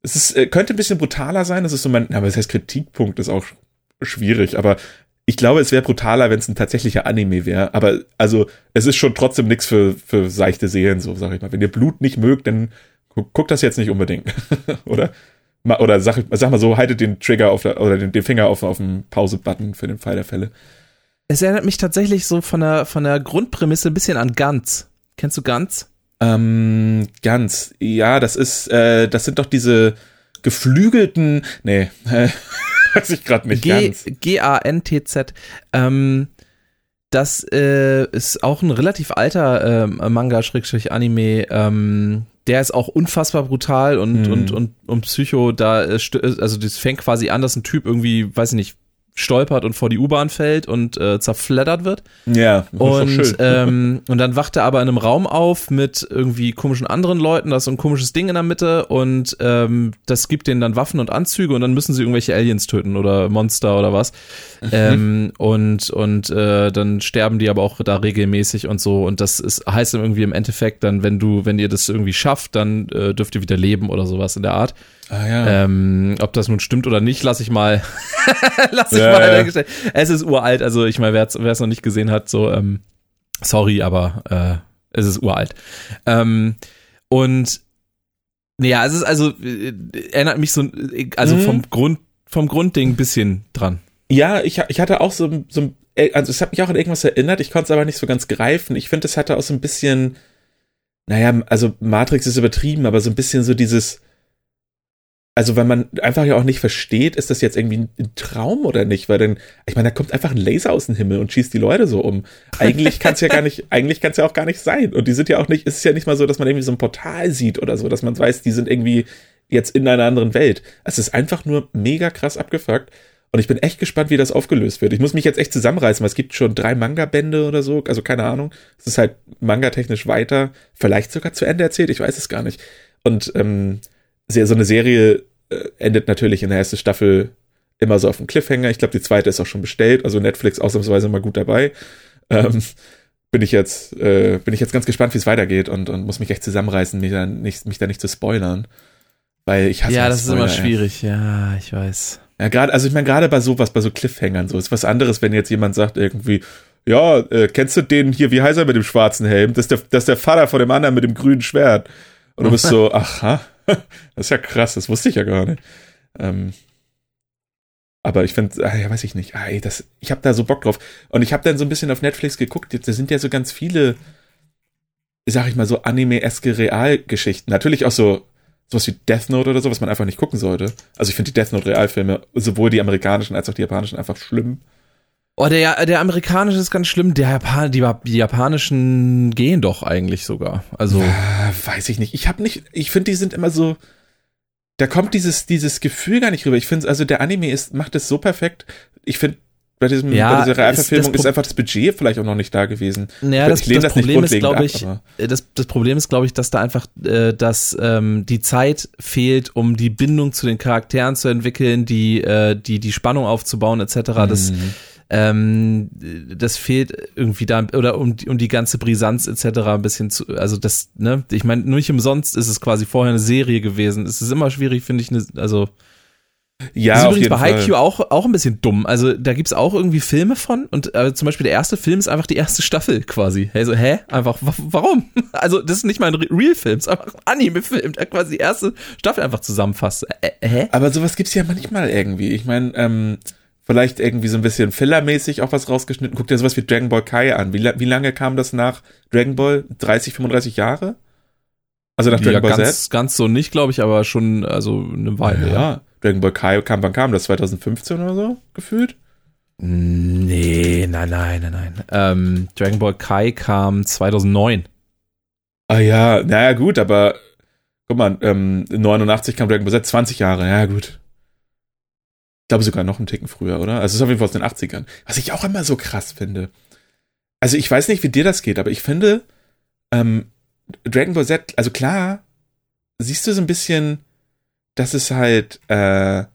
A: Es ist, äh, könnte ein bisschen brutaler sein, das ist so mein, aber das heißt Kritikpunkt ist auch schwierig, aber ich glaube, es wäre brutaler, wenn es ein tatsächlicher Anime wäre. Aber also, es ist schon trotzdem nichts für, für seichte Seelen, so sag ich mal. Wenn ihr Blut nicht mögt, dann guckt guck das jetzt nicht unbedingt. *laughs* oder? Oder sag, sag mal so, haltet den Trigger auf der, oder den, den Finger auf, auf dem Pause-Button für den Fall der Fälle.
B: Es erinnert mich tatsächlich so von der, von der Grundprämisse ein bisschen an Ganz. Kennst du Ganz?
A: Ähm, ganz. Ja, das ist, äh, das sind doch diese geflügelten, nee, äh, *laughs* weiß ich gerade nicht
B: G,
A: ganz.
B: G-A-N-T-Z. Ähm, das äh, ist auch ein relativ alter ähm, Manga-Anime. Ähm, der ist auch unfassbar brutal und,
A: Mhm.
B: und, und, und Psycho. Da, äh, also das fängt quasi an, dass ein Typ irgendwie, weiß ich nicht, stolpert und vor die U-Bahn fällt und äh, zerfleddert wird.
A: Ja, das
B: Und, *laughs* ähm, und dann wacht er aber in einem Raum auf mit irgendwie komischen anderen Leuten, da ist so ein komisches Ding in der Mitte und ähm, das gibt denen dann Waffen und Anzüge und dann müssen sie irgendwelche Aliens töten oder Monster oder was. Ähm, und und äh, dann sterben die aber auch da regelmäßig und so und das ist, heißt dann irgendwie im Endeffekt dann, wenn du, wenn ihr das irgendwie schafft, dann äh, dürft ihr wieder leben oder sowas in der Art.
A: Ah, ja.
B: Ähm, ob das nun stimmt oder nicht, lasse ich mal, *laughs* lass ich
A: Ja,
B: mal
A: ja.
B: Es ist uralt, also ich meine, wer es noch nicht gesehen hat, so, ähm, sorry, aber äh, es ist uralt. Ähm, und naja, es ist also, äh, erinnert mich so, äh, also
A: Mhm.
B: vom Grund, vom Grundding ein bisschen dran.
A: Ja, ich, ich hatte auch so, so also es hat mich auch an irgendwas erinnert, ich konnte es aber nicht so ganz greifen. Ich finde, es hatte auch so ein bisschen, naja, also Matrix ist übertrieben, aber so ein bisschen so dieses, also wenn man einfach ja auch nicht versteht, ist das jetzt irgendwie ein, ein Traum oder nicht, weil dann, ich meine, da kommt einfach ein Laser aus dem Himmel und schießt die Leute so um. Eigentlich kann es ja gar nicht, *laughs* eigentlich kann es ja auch gar nicht sein. Und die sind ja auch nicht, es ist ja nicht mal so, dass man irgendwie so ein Portal sieht oder so, dass man weiß, die sind irgendwie jetzt in einer anderen Welt. Es ist einfach nur mega krass abgefuckt. Und ich bin echt gespannt, wie das aufgelöst wird. Ich muss mich jetzt echt zusammenreißen, weil es gibt schon drei Manga-Bände oder so, also keine Ahnung. Es ist halt manga-technisch weiter, vielleicht sogar zu Ende erzählt, ich weiß es gar nicht. Und ähm, so eine Serie endet natürlich in der ersten Staffel immer so auf dem Cliffhanger. Ich glaube, die zweite ist auch schon bestellt, also Netflix ausnahmsweise mal gut dabei. Ähm, bin ich jetzt, äh, bin ich jetzt ganz gespannt, wie es weitergeht und, und muss mich echt zusammenreißen, mich da nicht, mich da nicht zu spoilern. Weil ich hasse
B: ja, das ist immer
A: Spoiler, ey.
B: schwierig, ja, ich weiß.
A: Ja, gerade, also ich meine, gerade bei sowas, bei so Cliffhangern, so ist was anderes, wenn jetzt jemand sagt irgendwie, ja, äh, kennst du den hier, wie heißt er mit dem schwarzen Helm? Das ist der, das ist der Vater von dem anderen mit dem grünen Schwert. Und du bist *laughs* so, aha, *laughs* das ist ja krass, das wusste ich ja gar nicht. Ähm, aber ich finde, ah, ja, weiß ich nicht, ah, ey, das, ich habe da so Bock drauf. Und ich habe dann so ein bisschen auf Netflix geguckt, da sind ja so ganz viele, sag ich mal, so anime-eske Realgeschichten. Natürlich auch so sowas wie Death Note oder so, was man einfach nicht gucken sollte. Also ich finde die Death Note Realfilme, sowohl die amerikanischen als auch die japanischen, einfach schlimm.
B: Oh, der, der amerikanische ist ganz schlimm, der Japan, die, die japanischen gehen doch eigentlich sogar. Also,
A: weiß ich nicht. Ich habe nicht, ich finde, die sind immer so, da kommt dieses, dieses Gefühl gar nicht rüber. Ich finde, also der Anime ist, macht es so perfekt. Ich finde, bei, diesem,
B: Ja,
A: bei dieser
B: ist
A: Realverfilmung ist,
B: Pro-
A: einfach das Budget vielleicht auch noch nicht da gewesen.
B: naja, das,
A: lehne
B: das
A: das
B: Problem ist, glaube
A: ab,
B: ich, äh, das, das Problem ist, glaube ich, dass da einfach, äh, dass ähm, die Zeit fehlt, um die Bindung zu den Charakteren zu entwickeln, die, äh, die, die Spannung aufzubauen, etc. Das,
A: Mhm.
B: Ähm, das fehlt irgendwie da, oder um, die- um die ganze Brisanz etc. ein bisschen zu, also das, ne, ich meine, nicht umsonst ist es quasi vorher eine Serie gewesen. Es ist immer schwierig, finde ich, eine, also
A: ja,
B: das ist übrigens bei. Haikyuu auch, auch ein bisschen dumm. Also da gibt's auch irgendwie Filme von und äh, zum Beispiel der erste Film ist einfach die erste Staffel quasi. Also, hä? Einfach, wa warum? *laughs* Also das ist nicht mal ein Re- Real-Film, es ist einfach ein Anime-Film, der quasi die erste Staffel einfach zusammenfasst. Äh, hä?
A: Aber sowas gibt's ja manchmal irgendwie. Ich meine, ähm, vielleicht irgendwie so ein bisschen Filler-mäßig auch was rausgeschnitten. Guck dir sowas wie Dragon Ball Kai an. Wie, wie lange kam das nach Dragon Ball? 30, 35 Jahre? Also nach Dragon
B: Ja,
A: Ball Z?
B: ganz, ganz so nicht, glaube ich, aber schon, also eine Weile, ja.
A: Ja. Dragon Ball Kai kam, wann kam das? 2015 oder so? Gefühlt?
B: Nee, nein, nein, nein, nein. Ähm, Dragon Ball Kai kam 2009.
A: Ah ja, naja, gut, aber guck mal, ähm, 89 kam Dragon Ball Z, 20 Jahre, ja gut. Ich glaube sogar noch einen Ticken früher, oder? Also es ist auf jeden Fall aus den 80ern. Was ich auch immer so krass finde. Also ich weiß nicht, wie dir das geht, aber ich finde, ähm, Dragon Ball Z, also klar, siehst du so ein bisschen, dass es halt äh,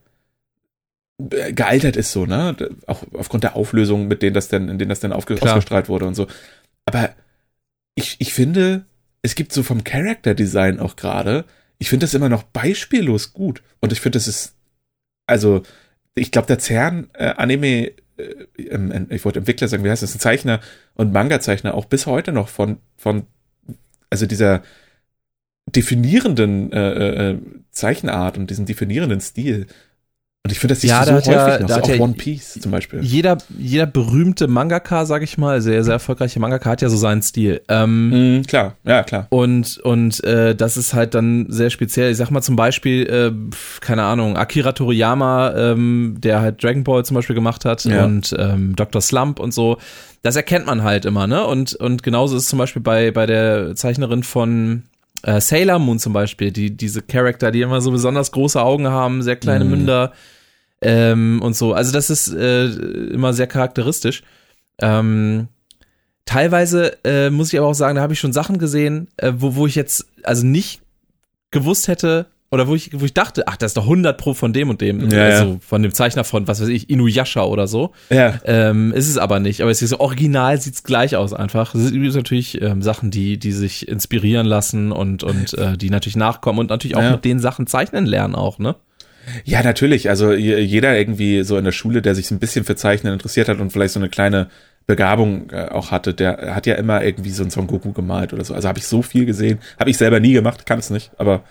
A: gealtert ist so, ne? Auch aufgrund der Auflösung, mit denen das denn, in denen das dann ausgestrahlt wurde und so. Aber ich, ich finde, es gibt so vom Character Design auch gerade, ich finde das immer noch beispiellos gut. Und ich finde, das ist, also, ich glaube, der CERN äh, Anime, äh, ähm, ich wollte Entwickler sagen, wie heißt das, ein Zeichner und Manga-Zeichner auch bis heute noch von, von, also dieser definierenden äh, äh, Zeichenart und diesem definierenden Stil Und ich finde, das
B: ja,
A: so
B: da hat
A: häufig
B: ja,
A: noch,
B: da
A: so
B: hat
A: auch
B: ja
A: One Piece zum Beispiel.
B: Jeder, jeder berühmte Mangaka, sag ich mal, sehr, sehr erfolgreiche Mangaka hat ja so seinen Stil. Ähm,
A: Mhm, klar, ja, klar.
B: Und, und äh, das ist halt dann sehr speziell. Ich sag mal zum Beispiel, äh, keine Ahnung, Akira Toriyama, ähm, der halt Dragon Ball zum Beispiel gemacht hat
A: Ja.
B: und ähm, Dr. Slump und so. Das erkennt man halt immer, ne? Und, und genauso ist zum Beispiel bei, bei der Zeichnerin von äh, Sailor Moon zum Beispiel, die, diese Charakter, die immer so besonders große Augen haben, sehr kleine
A: Mhm.
B: Münder ähm, und so. Also das ist äh, immer sehr charakteristisch. Ähm, teilweise äh, muss ich aber auch sagen, da habe ich schon Sachen gesehen, äh, wo, wo ich jetzt also nicht gewusst hätte oder wo ich, wo ich dachte, ach, das ist doch 100 pro von dem und dem,
A: Ja,
B: also von dem Zeichner von, was weiß ich, Inuyasha oder so.
A: Ja,
B: Ähm, ist es aber nicht. Aber es ist so original, sieht's gleich aus einfach. Es sind natürlich ähm, Sachen, die, die sich inspirieren lassen und, und äh, die natürlich nachkommen und natürlich auch
A: Ja.
B: mit den Sachen zeichnen lernen auch, ne?
A: Ja, natürlich. Also je- jeder irgendwie so in der Schule, der sich ein bisschen für Zeichnen interessiert hat und vielleicht so eine kleine Begabung äh, auch hatte, der hat ja immer irgendwie so einen Son Goku gemalt oder so. Also habe ich so viel gesehen. Habe ich selber nie gemacht, kann es nicht. Aber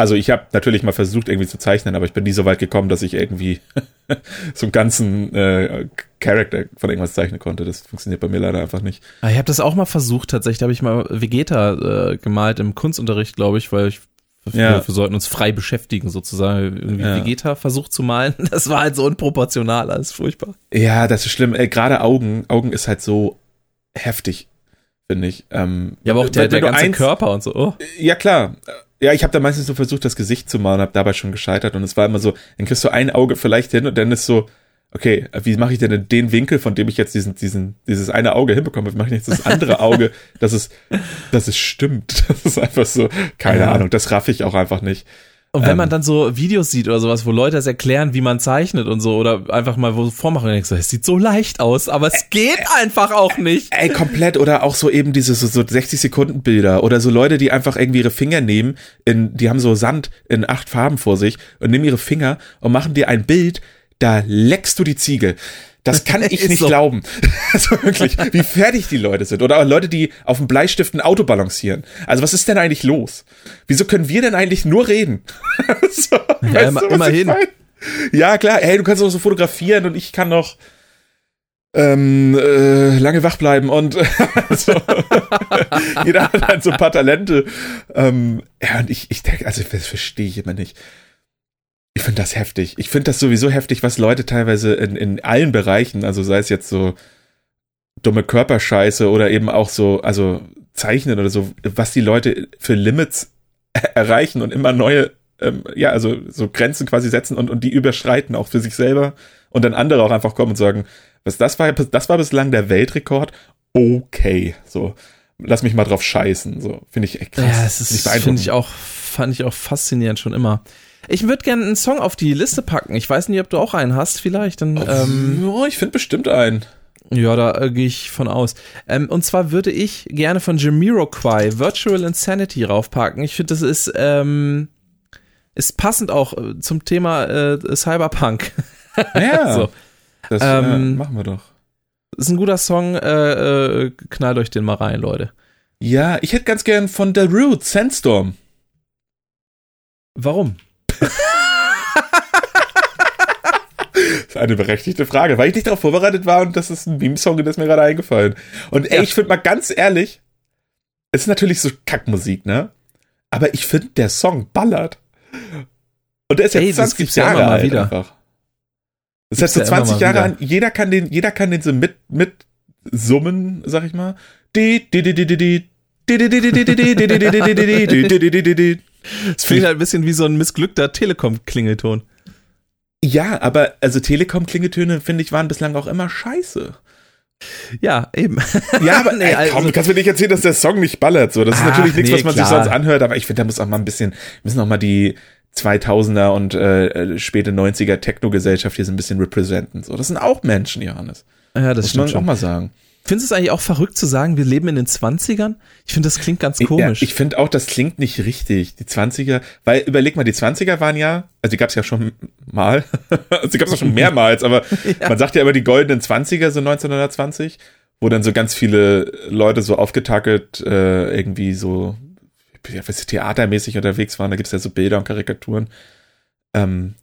A: also ich habe natürlich mal versucht irgendwie zu zeichnen, aber ich bin nie so weit gekommen, dass ich irgendwie *laughs* so einen ganzen äh, Charakter von irgendwas zeichnen konnte. Das funktioniert bei mir leider einfach nicht.
B: Ah, Ich habe das auch mal versucht, tatsächlich. Da habe ich mal Vegeta äh, gemalt im Kunstunterricht, glaube ich, weil ich wir,
A: Ja.
B: wir sollten uns frei beschäftigen, sozusagen. Irgendwie
A: Ja.
B: Vegeta versucht zu malen. *laughs* Das war halt so unproportional, alles furchtbar.
A: Ja, das ist schlimm. Äh, Gerade Augen, Augen ist halt so heftig, finde ich. Ähm,
B: Ja, aber auch der, der ganze
A: eins-
B: Körper und so. Oh.
A: Ja, klar. Ja, ich habe da meistens so versucht, das Gesicht zu malen, habe dabei schon gescheitert und es war immer so, dann kriegst du ein Auge vielleicht hin und dann ist so, okay, wie mache ich denn den Winkel, von dem ich jetzt diesen, diesen, dieses eine Auge hinbekomme, wie mache ich jetzt das andere Auge, dass es, dass es stimmt. *laughs* Das ist einfach so, keine
B: Ja.
A: Ahnung, das raff ich auch einfach nicht.
B: Und wenn
A: Ähm.
B: man dann so Videos sieht oder sowas, wo Leute das erklären, wie man zeichnet und so, oder einfach mal wo vormachen, denkst du, es sieht so leicht aus, aber es geht einfach auch nicht.
A: Ey, komplett oder auch so eben diese so, so 60 Sekunden Bilder oder so Leute, die einfach irgendwie ihre Finger nehmen, in, die haben so Sand in acht Farben vor sich und nehmen ihre Finger und machen dir ein Bild, da leckst du die Ziegel. Das *laughs* kann ich nicht
B: so.
A: glauben. *laughs* Also wirklich, wie fertig die Leute sind. Oder auch Leute, die auf dem Bleistift ein Auto balancieren. Also was ist denn eigentlich los? Wieso können wir denn eigentlich nur reden? *laughs* so, weißt
B: immer-
A: du,
B: immerhin.
A: Ja, klar, hey, du kannst auch so fotografieren und ich kann noch ähm, äh, lange wach bleiben und so. jeder hat halt so ein paar Talente. Ähm, ja, und ich, ich denke, also das verstehe ich immer nicht. Ich finde das heftig. Ich finde das sowieso heftig, was Leute teilweise in, in allen Bereichen, also sei es jetzt so dumme Körperscheiße oder eben auch so, also Zeichnen oder so, was die Leute für Limits erreichen und immer neue, ähm, ja, also so Grenzen quasi setzen und, und die überschreiten auch für sich selber. Und dann andere auch einfach kommen und sagen, was das war, das war bislang der Weltrekord, okay, so, lass mich mal drauf scheißen, so, finde ich echt krass.
B: Ja, es
A: Finde
B: ist, finde ich auch, fand ich auch faszinierend schon immer. Ich würde gerne einen Song auf die Liste packen. Ich weiß nicht, ob du auch einen hast, vielleicht. Dann, ähm,
A: ja, ich finde bestimmt einen.
B: ja, da äh, gehe ich von aus. Ähm, und zwar würde ich gerne von Jamiroquai Virtual Insanity raufpacken. Ich finde, das ist, ähm, ist passend auch äh, zum Thema äh, Cyberpunk.
A: Ja, *laughs*
B: So.
A: das
B: Ähm,
A: äh, machen wir doch.
B: Ist ein guter Song, äh, äh, knallt euch den mal rein, Leute.
A: Ja, ich hätte ganz gern von The Root, Sandstorm.
B: Warum? *laughs*
A: Das ist eine berechtigte Frage, weil ich nicht darauf vorbereitet war und das ist ein Meme-Song, der ist mir gerade eingefallen. Und ey,
B: Ja.
A: ich finde mal ganz ehrlich, es ist natürlich so Kackmusik, ne? Aber ich finde, der Song ballert. Und der ist
B: das
A: 20
B: gibt's ja
A: Jahre
B: immer mal
A: alt
B: wieder.
A: einfach. Das heißt so
B: Gibt's ja immer
A: 20
B: mal
A: Jahre an, jeder kann den, jeder kann den so mit, mit summen, sag ich mal. Di, di, di, di, di, di.
B: Es klingt halt ein bisschen wie so ein missglückter Telekom-Klingelton.
A: Ja, aber also Telekom-Klingeltöne, finde ich, waren bislang auch immer scheiße.
B: Ja, eben.
A: Ja, aber *laughs*
B: nee, also,
A: komm, kannst mir nicht erzählen, dass der Song nicht ballert. So, das ist
B: Ach,
A: natürlich nichts,
B: nee,
A: was man
B: klar.
A: sich sonst anhört, aber ich finde, da muss auch mal ein bisschen, müssen auch mal die 2000er und äh, späte 90er Techno-Gesellschaft hier so ein bisschen representen. So, das sind auch Menschen, Johannes.
B: Ja, das
A: muss man
B: schon.
A: auch mal sagen.
B: Findest du es eigentlich auch verrückt zu sagen, wir leben in den 20ern? Ich finde, das klingt ganz komisch.
A: Ja, ich finde auch, das klingt nicht richtig. Die 20er, weil überleg mal, die 20er waren ja, also die gab es ja schon mal, *laughs* also die gab es ja schon mehrmals, aber *laughs* man sagt ja immer die goldenen 20er, so 1920, wo dann so ganz viele Leute so aufgetakelt äh, irgendwie so ja, weiß theatermäßig unterwegs waren. Da gibt's ja so Bilder und Karikaturen. Ähm,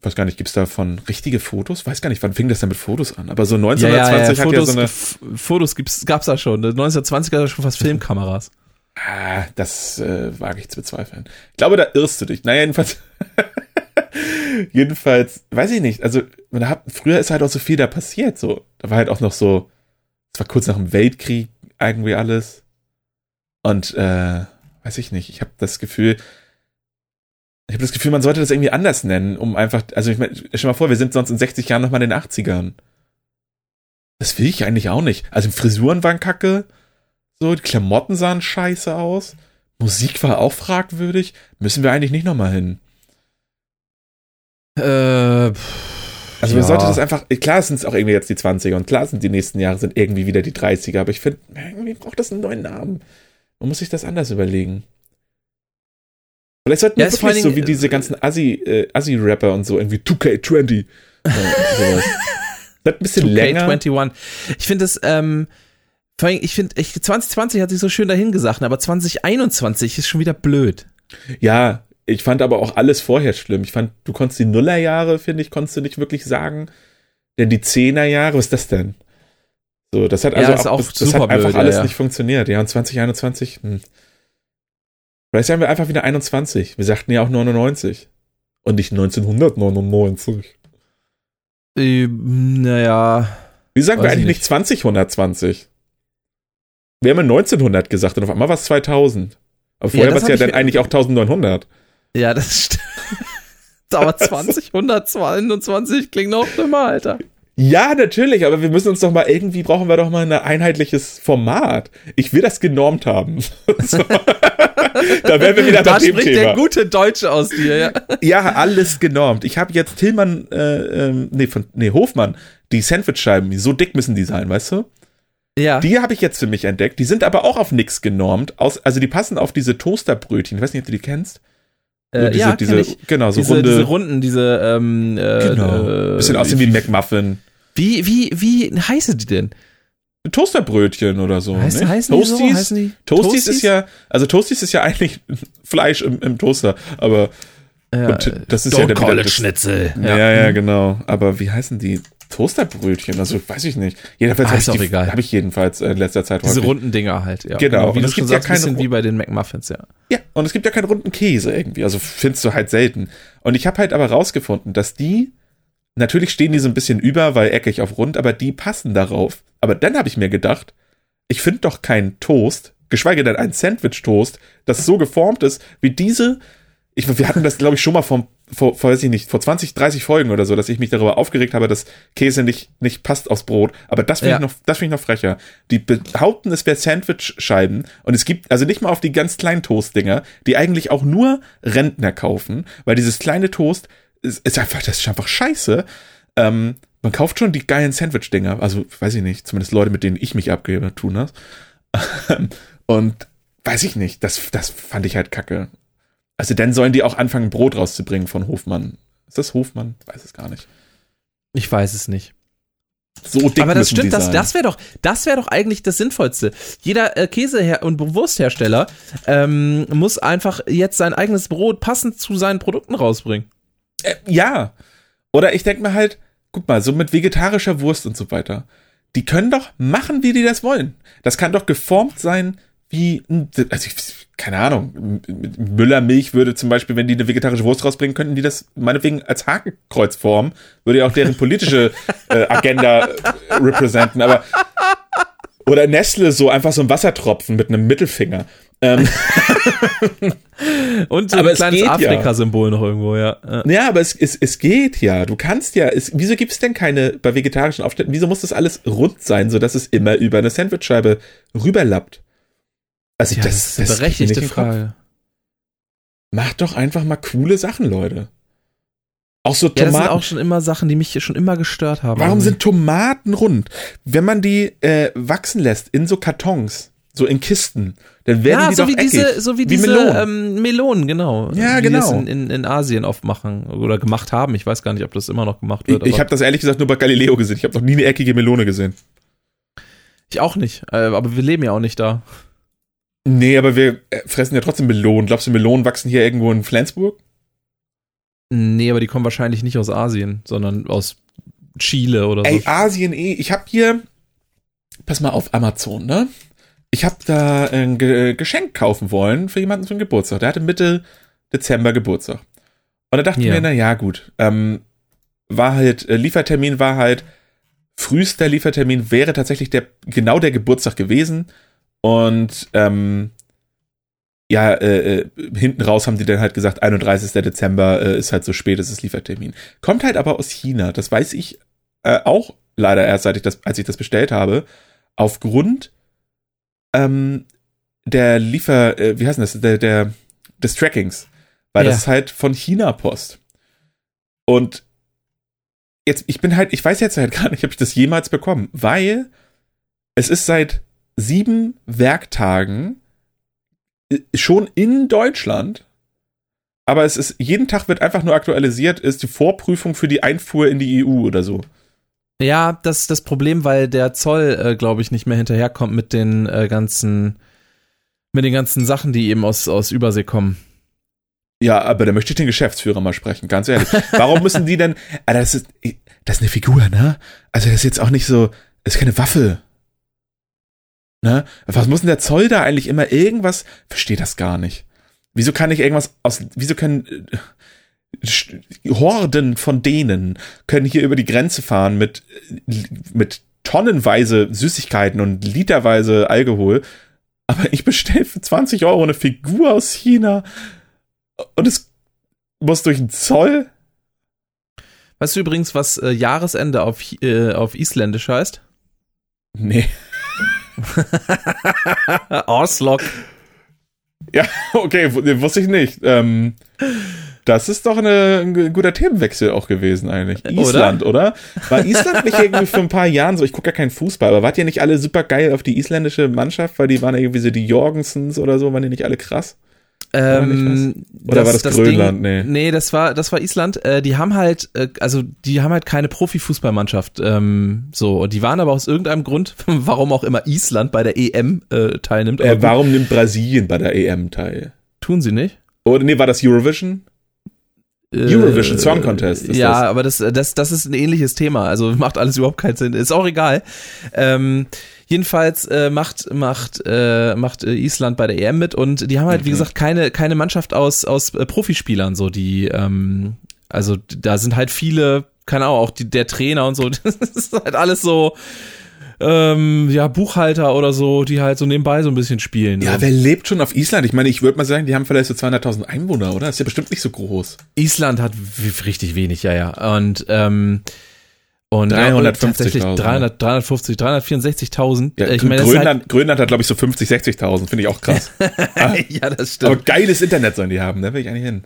A: Ich weiß gar nicht, gibt es davon richtige Fotos? Weiß gar nicht, wann fing das denn mit Fotos an? Aber so 1920
B: ja, ja, ja,
A: hat
B: Fotos,
A: ja so eine.
B: Fotos gibt's, gab's da schon. 1920 gab es schon fast Filmkameras.
A: Ah, das äh, wage ich zu bezweifeln. Ich glaube, da irrst du dich. Naja, jedenfalls. *laughs* jedenfalls, weiß ich nicht. Also, man hat, früher ist halt auch so viel da passiert. So, da war halt auch noch so, es war kurz nach dem Weltkrieg irgendwie alles. Und äh, weiß ich nicht. Ich habe das Gefühl, ich habe das Gefühl, man sollte das irgendwie anders nennen, um einfach, also ich meine, stell dir mal vor, wir sind sonst in 60 Jahren nochmal in den 80ern. Das will ich eigentlich auch nicht. Also Frisuren waren kacke, so, die Klamotten sahen scheiße aus, Musik war auch fragwürdig. Müssen wir eigentlich nicht nochmal hin.
B: Äh,
A: Also man sollte das einfach, klar sind es auch irgendwie jetzt die 20er und klar sind die nächsten Jahre sind irgendwie wieder die 30er, aber ich finde, irgendwie braucht das einen neuen Namen. Man muss sich das anders überlegen. Vielleicht sollten wir
B: Ja,
A: wirklich so wie diese ganzen Assi, äh, Assi-Rapper und so, irgendwie 2K20. Ja, sowas. *laughs* Das ein bisschen länger.
B: 2K21. Ich finde es, ähm, vor allem, ich finde, ich, 2020 hat sich so schön dahin gesagt, aber 2021 ist schon wieder blöd.
A: Ja, ich fand aber auch alles vorher schlimm. Ich fand, du konntest die Nullerjahre, finde ich, konntest du nicht wirklich sagen. Denn die Zehnerjahre, was ist das denn? So, das hat
B: Ja,
A: also
B: ist auch
A: das, das
B: super
A: hat einfach
B: blöd,
A: alles
B: ja, ja.
A: nicht funktioniert. Ja, und 2021, hm. Vielleicht sagen wir einfach wieder 21. Wir sagten ja auch 99. Und nicht 1999.
B: Äh, naja,
A: Wie sagen wir eigentlich nicht 2020? Wir haben ja 1900 gesagt und auf einmal war es 2000. Aber vorher
B: das
A: war es ja dann eigentlich auch 1900.
B: ja, das stimmt. Aber 20, 122 klingt noch schlimmer, Alter.
A: Ja, natürlich, aber wir müssen uns doch mal irgendwie brauchen wir doch mal ein einheitliches Format. Ich will das genormt haben. *laughs* so. da wären wir wieder
B: Da
A: bei dem
B: spricht der
A: Thema.
B: gute Deutsche aus dir, ja.
A: Ja, alles genormt. Ich habe jetzt Tillmann, äh, ähm, nee, von, nee, Hofmann, die Sandwichscheiben, so dick müssen die sein, weißt du?
B: Ja.
A: Die habe ich jetzt für mich entdeckt. Die sind aber auch auf nix genormt. Aus, also die passen auf diese Toasterbrötchen. Ich weiß nicht, ob du die kennst.
B: Äh,
A: diese,
B: ja,
A: diese,
B: ich.
A: genau, so
B: diese,
A: runde.
B: diese Runden, diese, ähm, äh,
A: genau.
B: äh,
A: Bisschen aussehen wie ein McMuffin.
B: Wie, wie, wie heißen die denn?
A: Toasterbrötchen oder so.
B: Heißen,
A: nicht?
B: heißen die so?
A: Toasties?
B: Heißen die
A: Toasties, ist ja, also Toasties ist ja eigentlich *laughs* Fleisch im, im Toaster, aber
B: ja,
A: und das ist ja wieder das,
B: Schnitzel.
A: ja, ja, ja, genau. Aber wie heißen die Toasterbrötchen? Also weiß ich nicht. Jedenfalls
B: Ah,
A: habe
B: ist
A: ich,
B: auch
A: die-
B: egal.
A: hab ich jedenfalls in letzter Zeit
B: Diese
A: häufig.
B: runden Dinger halt, ja.
A: Genau,
B: Wie
A: und es gibt ja
B: sagst,
A: keine
B: bisschen
A: Ru-
B: wie bei den McMuffins, ja.
A: Ja, und es gibt ja keinen runden Käse irgendwie. Also findest du halt selten. Und ich habe halt aber rausgefunden, dass die, natürlich stehen die so ein bisschen über, weil eckig auf rund, aber die passen darauf. Aber dann habe ich mir gedacht, ich finde doch keinen Toast, geschweige denn ein Sandwich-Toast, das so geformt ist, wie diese. Ich, wir hatten das, glaube ich, schon mal vor, vor, vor, weiß ich nicht, vor 20, 30 Folgen oder so, dass ich mich darüber aufgeregt habe, dass Käse nicht, nicht passt aufs Brot. Aber das finde
B: Ja.
A: ich noch, das finde ich noch frecher. Die behaupten, es wäre Sandwich-Scheiben und es gibt, also nicht mal auf die ganz kleinen Toast-Dinger, die eigentlich auch nur Rentner kaufen, weil dieses kleine Toast ist, ist einfach, das ist einfach scheiße. Ähm, man kauft schon die geilen Sandwich-Dinger, also weiß ich nicht, zumindest Leute, mit denen ich mich abgebe, tun das. *laughs* und weiß ich nicht, das, das fand ich halt kacke. Also dann sollen die auch anfangen, Brot rauszubringen von Hofmann. Ist das Hofmann? Weiß es gar nicht.
B: Ich weiß es nicht.
A: So dick
B: Aber das stimmt, das, das wäre doch, das wäre doch eigentlich das Sinnvollste. Jeder äh, Käse- und Wursthersteller ähm, muss einfach jetzt sein eigenes Brot passend zu seinen Produkten rausbringen.
A: Äh, ja. Oder ich denke mir halt, guck mal, so mit vegetarischer Wurst und so weiter. Die können doch machen, wie die das wollen. Das kann doch geformt sein, wie, also ich, keine Ahnung, Müller-Milch würde zum Beispiel, wenn die eine vegetarische Wurst rausbringen, könnten die das meinetwegen als Hakenkreuz formen, würde ja auch deren politische *laughs* äh, Agenda äh, representen, aber oder Nestle so einfach so ein Wassertropfen mit einem Mittelfinger. Ähm, *laughs*
B: Und so
A: Aber
B: ein
A: es
B: kleines
A: geht ja.
B: Afrika-Symbol noch irgendwo, ja. ja.
A: Ja, aber es, es, es geht ja. Du kannst ja. Es, wieso gibt es denn keine bei vegetarischen Aufständen? Wieso muss das alles rund sein, sodass es immer über eine Sandwichscheibe rüberlappt? Also
B: Ja, das, ist eine
A: mir
B: berechtigte. Frage.
A: Macht doch einfach mal coole Sachen, Leute. Auch so
B: Ja, das sind
A: Tomaten.
B: auch schon immer Sachen, die mich schon immer gestört haben.
A: Warum sind Tomaten rund? Wenn man die äh, wachsen lässt in so Kartons, so in Kisten, dann werden
B: ja,
A: die
B: so
A: doch
B: wie
A: eckig.
B: diese, so wie, diese
A: Melonen.
B: Ähm, Melonen, genau.
A: Ja,
B: die
A: genau.
B: Das in, in, in Asien oft machen oder gemacht haben. Ich weiß gar nicht, ob das immer noch gemacht
A: ich
B: wird.
A: ich
B: aber
A: habe das ehrlich gesagt nur bei Galileo gesehen. Ich habe noch nie eine eckige Melone gesehen.
B: ich auch nicht. Äh, aber wir leben ja auch nicht da.
A: Nee, aber wir äh, fressen ja trotzdem Melonen. Glaubst du, Melonen wachsen hier irgendwo in Flensburg?
B: Nee, aber die kommen wahrscheinlich nicht aus Asien, sondern aus Chile oder so.
A: Ey, Asien eh. Ich habe hier, pass mal auf Amazon, ne? Ich habe da ein Ge Geschenk kaufen wollen für jemanden zum Geburtstag. Der hatte Mitte Dezember Geburtstag. Und da dachte ich
B: Ja.
A: mir, na ja, gut. Ähm, war halt, äh, Liefertermin war halt, frühester Liefertermin wäre tatsächlich der, genau der Geburtstag gewesen. Und ähm, ja, äh, äh, hinten raus haben die dann halt gesagt, 31. Dezember äh, ist halt so spätestes Liefertermin. Kommt halt aber aus China. Das weiß ich äh, auch leider erst, seit ich das, als ich das bestellt habe, aufgrund ähm, der Liefer, äh, wie heißt denn das, der, der, des Trackings. Weil
B: Ja.
A: das ist halt von China Post. Und jetzt, ich bin halt, ich weiß jetzt halt *laughs* gar nicht, ob ich das jemals bekomme, weil es ist seit sieben Werktagen äh, schon in Deutschland, aber es ist, jeden Tag wird einfach nur aktualisiert, ist die Vorprüfung für die Einfuhr in die EU oder so.
B: Ja, das ist das Problem, weil der Zoll, äh, glaube ich, nicht mehr hinterherkommt mit den äh, ganzen, mit den ganzen Sachen, die eben aus, aus Übersee kommen.
A: Ja, aber da möchte ich den Geschäftsführer mal sprechen, ganz ehrlich. Warum *laughs* müssen die denn, ah, das ist, das ist eine Figur, ne? Also das ist jetzt auch nicht so, das ist keine Waffe. Ne? Was muss denn der Zoll da eigentlich immer irgendwas, verstehe das gar nicht. Wieso kann ich irgendwas aus, wieso können äh, Horden von denen können hier über die Grenze fahren mit, mit tonnenweise Süßigkeiten und literweise Alkohol, aber ich bestelle für 20 Euro eine Figur aus China und es muss durch den Zoll?
B: Weißt du übrigens, was äh, Jahresende auf, äh, auf Isländisch heißt?
A: Nee. *laughs*
B: Oslok.
A: Ja, okay, wusste ich nicht. Ähm, das ist doch eine, ein guter Themenwechsel auch gewesen eigentlich.
B: Oder?
A: Island, oder? *laughs* War Island nicht irgendwie vor ein paar Jahren so, ich gucke ja keinen Fußball, aber wart ihr nicht alle super geil auf die isländische Mannschaft, weil die waren irgendwie so die Jorgensens oder so, waren die nicht alle krass?
B: Ähm,
A: Oder war das Grönland?
B: Ding,
A: Nee.
B: nee, das war, das war Island. Äh, die haben halt, äh, also die haben halt keine Profifußballmannschaft. Ähm, so, und die waren aber aus irgendeinem Grund, *laughs* warum auch immer Island bei der EM äh, teilnimmt.
A: Äh, warum nimmt Brasilien bei der EM teil?
B: tun sie nicht.
A: Oder nee, war das Eurovision? Eurovision
B: Äh,
A: Song Contest ist
B: ja,
A: das.
B: aber das, das, das ist ein ähnliches Thema. Also *laughs* macht alles überhaupt keinen Sinn. Ist auch egal. Ähm, jedenfalls äh, macht macht äh, macht äh, Island bei der EM mit und die haben halt wie
A: Mhm.
B: gesagt keine keine Mannschaft aus aus äh, Profispielern so die ähm, also da sind halt viele keine Ahnung auch die, der Trainer und so *laughs* das ist halt alles so ähm, ja Buchhalter oder so die halt so nebenbei so ein bisschen spielen
A: Ja,
B: so.
A: wer lebt schon auf Island? Ich meine, ich würde mal sagen, die haben vielleicht so 200.000 Einwohner, oder? ist ja bestimmt nicht so groß.
B: Island hat richtig wenig, ja, ja. Und, ähm, und
A: 350.000,
B: tatsächlich 300, 350, 364.000.
A: Ja,
B: ich meine, das ist
A: Grönland, Grönland hat, glaube ich, so 50, 60.000, finde ich auch krass.
B: halt, *laughs* ja, das
A: Aber
B: stimmt.
A: geiles Internet sollen die haben, da will ich eigentlich hin.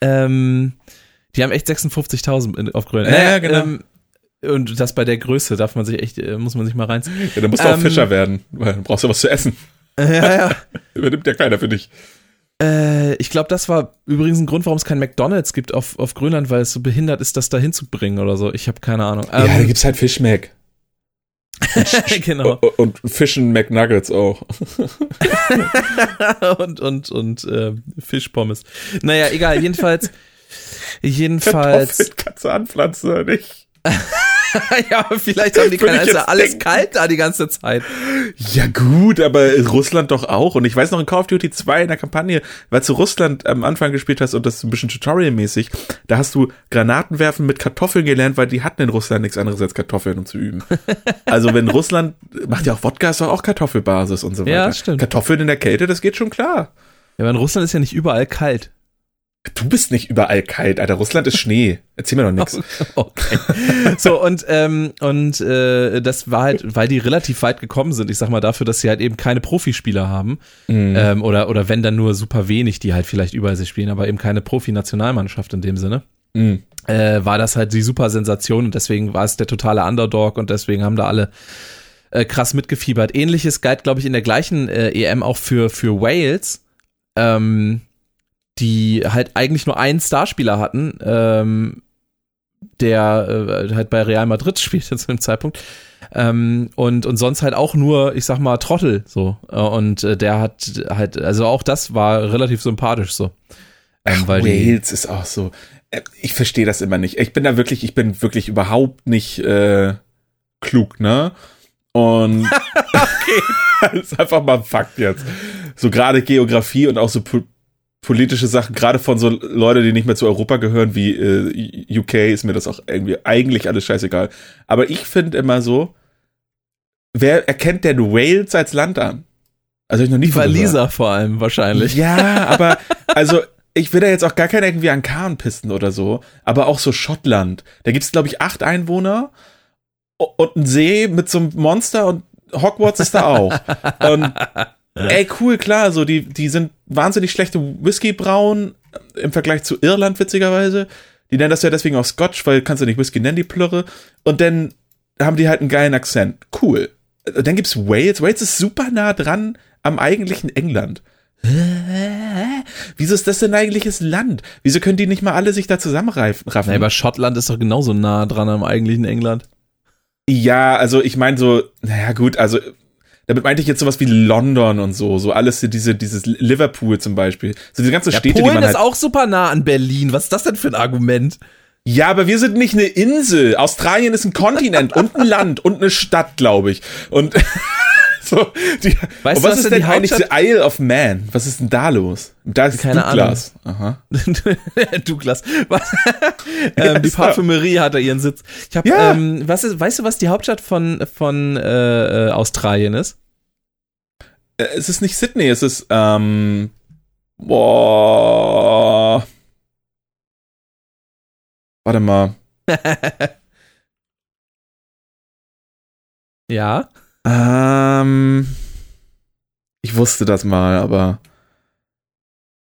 B: Ähm, die haben echt 56.000 in- auf Grönland.
A: Ja, ja, genau.
B: Ähm, und das bei der Größe darf man sich echt, äh, muss man sich mal reinziehen.
A: Ja, dann musst du auch
B: Ähm,
A: Fischer werden, weil dann brauchst du was zu essen.
B: ja, ja. *laughs*
A: Übernimmt ja keiner für dich.
B: Äh, ich glaube, das war übrigens ein Grund, warum es kein McDonalds gibt auf, auf Grönland, weil es so behindert ist, das da hinzubringen oder so. Ich habe keine Ahnung.
A: ja, da
B: Ähm,
A: gibt's halt Fischmac. *laughs*
B: genau.
A: Und Fischen McNuggets auch. *laughs*
B: und und und äh, Fischpommes. Naja, egal. Jedenfalls, jedenfalls.
A: Kartoffeln kannst du anpflanzen oder nicht? *laughs*
B: ja, vielleicht haben die ja
A: jetzt
B: alles
A: denken.
B: kalt da die ganze Zeit.
A: Ja gut, aber Russland doch auch. Und ich weiß noch in Call of Duty 2 in der Kampagne, weil du Russland am Anfang gespielt hast und das ist ein bisschen Tutorial-mäßig, da hast du Granatenwerfen mit Kartoffeln gelernt, weil die hatten in Russland nichts anderes als Kartoffeln, um zu üben. Also wenn Russland, macht ja auch Wodka, ist doch auch Kartoffelbasis und so weiter.
B: Ja, stimmt.
A: Kartoffeln in der Kälte, das geht schon klar.
B: Ja, aber in Russland ist ja nicht überall kalt.
A: Du bist nicht überall kalt, Alter. Russland ist Schnee. Erzähl mir doch nichts. *laughs*
B: Okay. So, und, ähm, und äh, das war halt, weil die relativ weit gekommen sind, ich sag mal dafür, dass sie halt eben keine Profispieler haben.
A: Mhm.
B: Ähm, oder, oder wenn dann nur super wenig, die halt vielleicht überall sich spielen, aber eben keine Profi-Nationalmannschaft in dem Sinne.
A: Mhm.
B: äh, war das halt die super Sensation und deswegen war es der totale Underdog und deswegen haben da alle äh, krass mitgefiebert. Ähnliches galt, glaube ich, in der gleichen äh, EM auch für, für Wales, ähm, die halt eigentlich nur einen Starspieler hatten, ähm, der äh, halt bei Real Madrid *laughs* spielte zu dem Zeitpunkt. Ähm, und, und sonst halt auch nur, ich sag mal, Trottel so. Äh, Und äh, der hat halt, also auch das war relativ sympathisch so. Ähm,
A: Ach,
B: weil die,
A: Wales ist auch so. Äh, ich verstehe das immer nicht. Ich bin da wirklich, ich bin wirklich überhaupt nicht äh, klug, ne? Und *laughs* okay. *laughs* das ist einfach mal ein Fakt jetzt. So gerade Geografie und auch so po politische Sachen, gerade von so Leute, die nicht mehr zu Europa gehören, wie äh, UK, ist mir das auch irgendwie eigentlich alles scheißegal. Aber ich finde immer so, wer erkennt denn Wales als Land an?
B: Also ich noch nie Waliser vor allem wahrscheinlich.
A: Ja, *laughs* aber also ich will da jetzt auch gar keinen irgendwie an Kahn pisten oder so, aber auch so Schottland. Da gibt es, glaube ich, acht Einwohner und ein See mit so einem Monster und Hogwarts ist da auch. *laughs* und ey, cool, klar, so die, die sind wahnsinnig schlechte Whisky brauen im Vergleich zu Irland, witzigerweise. Die nennen das ja deswegen auch Scotch, weil kannst du nicht Whisky nennen, die Plörre. Und dann haben die halt einen geilen Akzent. Cool. Dann gibt's Wales. Wales ist super nah dran am eigentlichen England. Wieso ist das denn eigentliches Land? Wieso können die nicht mal alle sich da zusammenraffen?
B: Nee, aber Schottland ist doch genauso nah dran am eigentlichen England.
A: Ja, also ich meine so, naja gut, also damit meinte ich jetzt sowas wie London und so, so alles diese, dieses Liverpool zum Beispiel. So diese ganze ja, Städte,
B: Polen
A: die man
B: ist halt auch super nah an Berlin. Was ist das denn für ein Argument?
A: Ja, aber wir sind nicht eine Insel. Australien ist ein Kontinent *laughs* und ein Land und eine Stadt, glaube ich. Und *laughs* so, die, weißt und was, was ist denn eigentlich die Isle of Man? Was ist denn da los? Da ist
B: Keine Douglas. Ahnung. Aha. *laughs* Douglas. Ähm, die Parfümerie hat da ihren Sitz. Ich hab, ja. ähm, was ist, weißt du, was die Hauptstadt von, von äh, äh Australien ist?
A: Äh, es ist nicht Sydney, es ist ähm, boah. Warte mal. *laughs*
B: ja.
A: Ähm, ich wusste das mal, aber.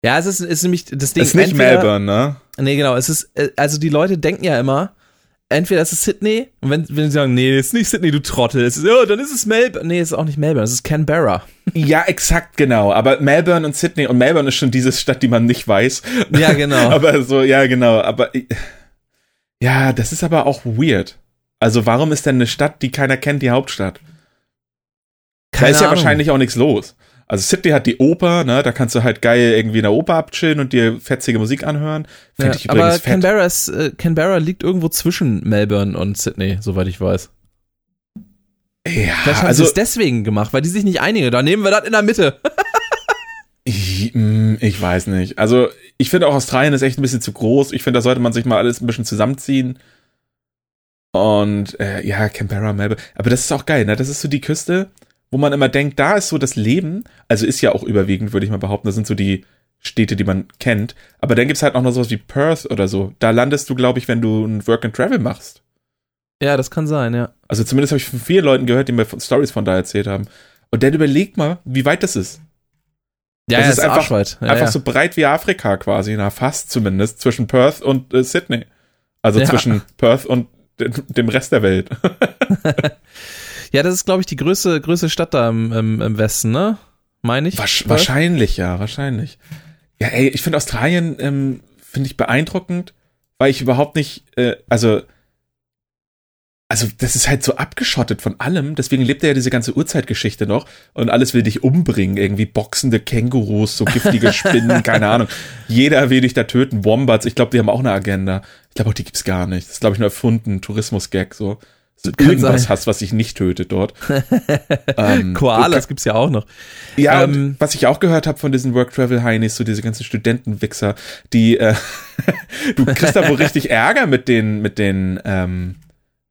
B: Ja, es ist, ist nämlich das Ding.
A: Es ist nicht entweder, Melbourne, ne?
B: Nee, genau. Es ist, äh, also die Leute denken ja immer, entweder es ist Sydney, und wenn, wenn sie sagen, nee, es ist nicht Sydney, du Trottel, es ist, oh, dann ist es Melbourne. Nee, es ist auch nicht Melbourne, es ist Canberra. *laughs*
A: Ja, exakt, genau. Aber Melbourne und Sydney, und Melbourne ist schon diese Stadt, die man nicht weiß. *laughs*
B: Ja, genau. *laughs*
A: aber so, ja, genau. Aber ja, das ist aber auch weird. Also, warum ist denn eine Stadt, die keiner kennt, die Hauptstadt? Keine da ist ja wahrscheinlich auch nichts los. Also Sydney hat die Oper, ne, da kannst du halt geil irgendwie in der Oper abchillen und dir fetzige Musik anhören.
B: Ja, ich übrigens aber fett. Canberra, ist, äh, Canberra liegt irgendwo zwischen Melbourne und Sydney, soweit ich weiß.
A: Ja,
B: Vielleicht haben also, sie es deswegen gemacht, weil die sich nicht einigen. Da nehmen wir das in der Mitte. *laughs*
A: ich, mm, ich weiß nicht. Also, ich finde auch Australien ist echt ein bisschen zu groß. Ich finde, da sollte man sich mal alles ein bisschen zusammenziehen. Und äh, ja, Canberra, Melbourne. Aber das ist auch geil, ne? Das ist so die Küste wo man immer denkt, da ist so das Leben, also ist ja auch überwiegend, würde ich mal behaupten, das sind so die Städte, die man kennt. Aber dann gibt's halt auch noch sowas wie Perth oder so. Da landest du, glaube ich, wenn du ein Work and Travel machst.
B: Ja, das kann sein, ja.
A: Also zumindest habe ich von vielen Leuten gehört, die mir Stories von da erzählt haben. Und dann überlegt mal, wie weit das ist.
B: Ja, das ja, ist, ist einfach, ja,
A: einfach
B: ja.
A: so breit wie Afrika quasi, na fast zumindest, zwischen Perth und äh, Sydney. Also zwischen Perth und dem Rest der Welt. *laughs* *laughs*
B: Ja, das ist, glaube ich, die größte, größte Stadt da im, im, im Westen, ne? Meine ich?
A: Wasch, wahrscheinlich, ja, wahrscheinlich. Ja, ey, ich finde Australien, ähm, finde ich beeindruckend, weil ich überhaupt nicht, äh, also, also das ist halt so abgeschottet von allem, deswegen lebt er ja diese ganze Urzeitgeschichte noch und alles will dich umbringen, irgendwie boxende Kängurus, so giftige *laughs* Spinnen, keine Ahnung. Jeder will dich da töten, Wombats, ich glaube, die haben auch eine Agenda. Ich glaube auch, die gibt's gar nicht. Das ist, glaube ich, nur erfunden, Tourismus-Gag, so irgendwas hast, was sich nicht tötet dort. *laughs*
B: ähm, Koalas gibt's ja auch noch.
A: Ja, ähm, was ich auch gehört habe von diesen Work Travel Heinis, so diese ganzen Studentenwichser, die äh, *laughs* du kriegst da wohl *laughs* richtig Ärger mit den mit den ähm,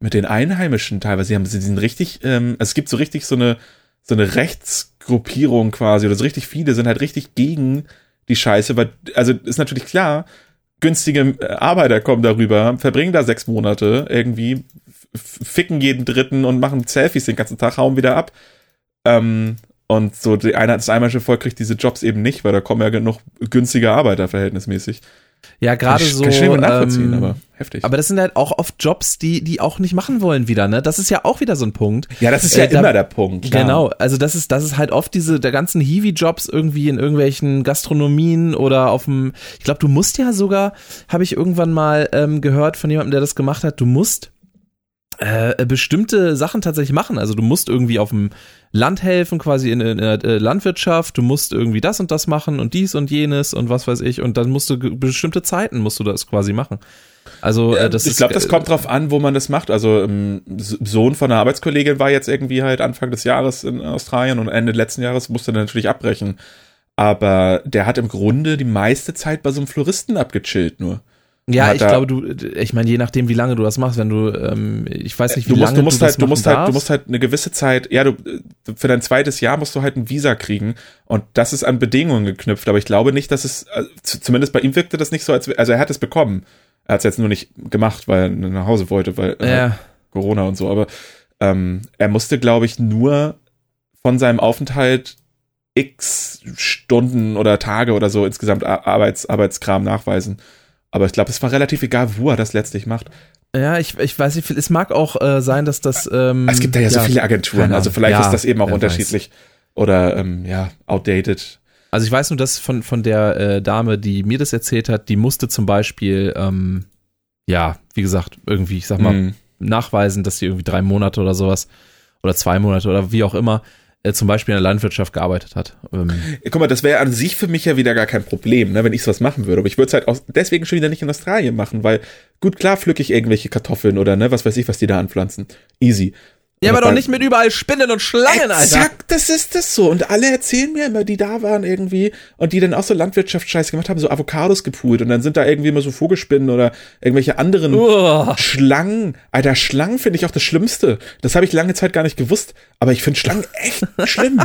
A: mit den Einheimischen teilweise. Sie haben sie sind richtig ähm, also es gibt so richtig so eine so eine Rechtsgruppierung quasi oder so richtig viele sind halt richtig gegen die Scheiße, weil also ist natürlich klar, günstige äh, Arbeiter kommen darüber, verbringen da sechs Monate irgendwie, ficken jeden Dritten und machen Selfies den ganzen Tag, hauen wieder ab. Ähm, und so die eine, das einheimische Volk kriegt diese Jobs eben nicht, weil da kommen ja genug günstige Arbeiter verhältnismäßig.
B: Ja, gerade so.
A: Kann ich ähm, nachvollziehen, aber heftig.
B: Aber das sind halt auch oft Jobs, die die auch nicht machen wollen wieder, ne? Das ist ja auch wieder so ein Punkt.
A: Ja, das ist ja äh, immer da, der Punkt.
B: Klar. Genau, also das ist das ist halt oft diese der ganzen Hiwi-Jobs irgendwie in irgendwelchen Gastronomien oder auf dem. Ich glaube, du musst ja sogar, habe ich irgendwann mal ähm, gehört von jemandem, der das gemacht hat, du musst äh, bestimmte Sachen tatsächlich machen. Also du musst irgendwie auf dem Land helfen, quasi in, in, der äh, Landwirtschaft, du musst irgendwie das und das machen und dies und jenes und was weiß ich und dann musst du bestimmte Zeiten musst du das quasi machen. Also äh, das
A: ich glaube, das kommt drauf an, wo man das macht. Also ähm, Sohn von einer Arbeitskollegin war jetzt irgendwie halt Anfang des Jahres in Australien und Ende letzten Jahres musste er natürlich abbrechen. Aber der hat im Grunde die meiste Zeit bei so einem Floristen abgechillt nur.
B: Ja, ich glaube, du, ich meine, je nachdem, wie lange du das machst, wenn du, ähm, ich weiß nicht, wie
A: du musst,
B: lange
A: du musst
B: du
A: halt, du musst halt, du musst halt eine gewisse Zeit, ja, du, für dein zweites Jahr musst du halt ein Visa kriegen und das ist an Bedingungen geknüpft, aber ich glaube nicht, dass es, also, zumindest bei ihm wirkte das nicht so, als, also er hat es bekommen. Er hat es jetzt nur nicht gemacht, weil er nach Hause wollte, weil
B: äh, ja.
A: Corona und so, aber ähm, er musste, glaube ich, nur von seinem Aufenthalt x Stunden oder Tage oder so insgesamt Arbeits, Arbeitskram nachweisen. Aber ich glaube, es war relativ egal, wo er das letztlich macht.
B: Ja, ich, ich weiß nicht, es mag auch äh, sein, dass das. Ähm,
A: es gibt da ja, ja so viele Agenturen, also vielleicht ja, ist das eben auch unterschiedlich weiß. oder ähm, ja, outdated.
B: Also ich weiß nur, dass von, von der äh, Dame, die mir das erzählt hat, die musste zum Beispiel, ähm, ja, wie gesagt, irgendwie, ich sag mal, mm. nachweisen, dass sie irgendwie drei Monate oder sowas oder zwei Monate oder wie auch immer äh, zum Beispiel in der Landwirtschaft gearbeitet hat. Ähm.
A: Guck mal, das wäre an sich für mich ja wieder gar kein Problem, ne, wenn ich sowas machen würde. Aber ich würde es halt auch deswegen schon wieder nicht in Australien machen, weil gut, klar pflücke ich irgendwelche Kartoffeln oder ne, was weiß ich, was die da anpflanzen. Easy.
B: Ja, aber doch nicht mit überall Spinnen und Schlangen, Alter.
A: Exakt, das ist das so. Und alle erzählen mir immer, die da waren irgendwie und die dann auch so Landwirtschaftsscheiß gemacht haben, so Avocados gepult und dann sind da irgendwie immer so Vogelspinnen oder irgendwelche anderen
B: Uah.
A: Schlangen. Alter, Schlangen finde ich auch das Schlimmste. Das habe ich lange Zeit gar nicht gewusst, aber ich finde Schlangen *laughs* echt schlimm.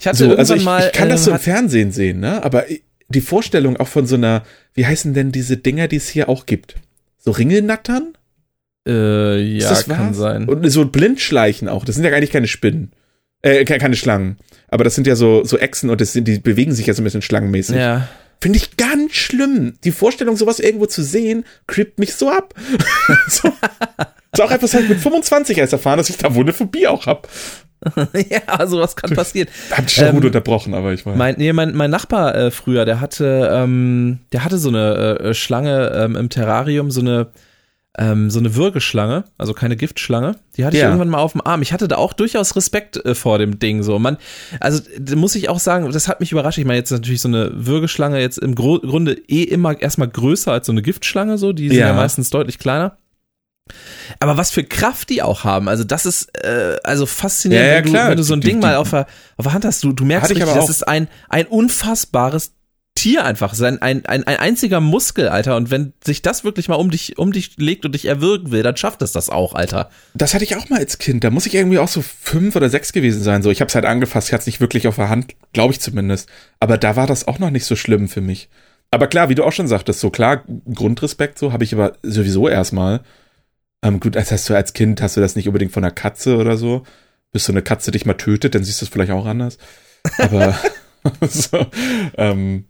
B: ich hatte so, also
A: ich,
B: mal,
A: ich kann das so im Fernsehen sehen, ne? Aber die Vorstellung auch von so einer, wie heißen denn diese Dinger, die es hier auch gibt? So Ringelnattern?
B: Äh, ja, kann sein.
A: Und so Blindschleichen auch. Das sind ja eigentlich keine Spinnen. Äh, keine Schlangen. Aber das sind ja so, so Echsen und das sind, die bewegen sich ja so ein bisschen schlangenmäßig.
B: Ja.
A: Finde ich ganz schlimm. Die Vorstellung, sowas irgendwo zu sehen, creept mich so ab. *laughs* so. Ist auch etwas halt mit 25 erst erfahren, dass ich da wohl eine Phobie auch habe. *laughs*
B: ja, sowas kann passieren.
A: Hab dich ähm, gut unterbrochen, aber ich
B: weiß. Mein, nee, mein, mein Nachbar äh, früher, der hatte, ähm, der hatte so eine äh, Schlange ähm, im Terrarium, so eine, ähm, so eine Würgeschlange, also keine Giftschlange. Die hatte ich ja. irgendwann mal auf dem Arm. Ich hatte da auch durchaus Respekt äh, vor dem Ding. So, man, also muss ich auch sagen, das hat mich überrascht. Ich meine, jetzt ist natürlich so eine Würgeschlange jetzt im Gro Grunde eh immer erstmal größer als so eine Giftschlange. So, die sind ja, ja meistens deutlich kleiner. Aber was für Kraft die auch haben, also das ist äh, also faszinierend,
A: ja, ja,
B: wenn, du, wenn, du, so ein die, Ding die, mal auf der, auf der Hand hast. Du, du merkst richtig, das ist ein, ein unfassbares Tier einfach, sein ein, ein, ein einziger Muskel, Alter. Und wenn sich das wirklich mal um dich, um dich legt und dich erwürgen will, dann schafft es das auch, Alter.
A: Das hatte ich auch mal als Kind. Da muss ich irgendwie auch so fünf oder sechs gewesen sein. So, ich habe es halt angefasst, ich hatte nicht wirklich auf der Hand, glaube ich zumindest. Aber da war das auch noch nicht so schlimm für mich. Aber klar, wie du auch schon sagtest, so klar, Grundrespekt, so habe ich aber sowieso erstmal. Ähm, gut, als hast du als Kind hast du das nicht unbedingt von einer Katze oder so. Bis so eine Katze dich mal tötet, dann siehst du es vielleicht auch anders. Aber *laughs* so, ähm,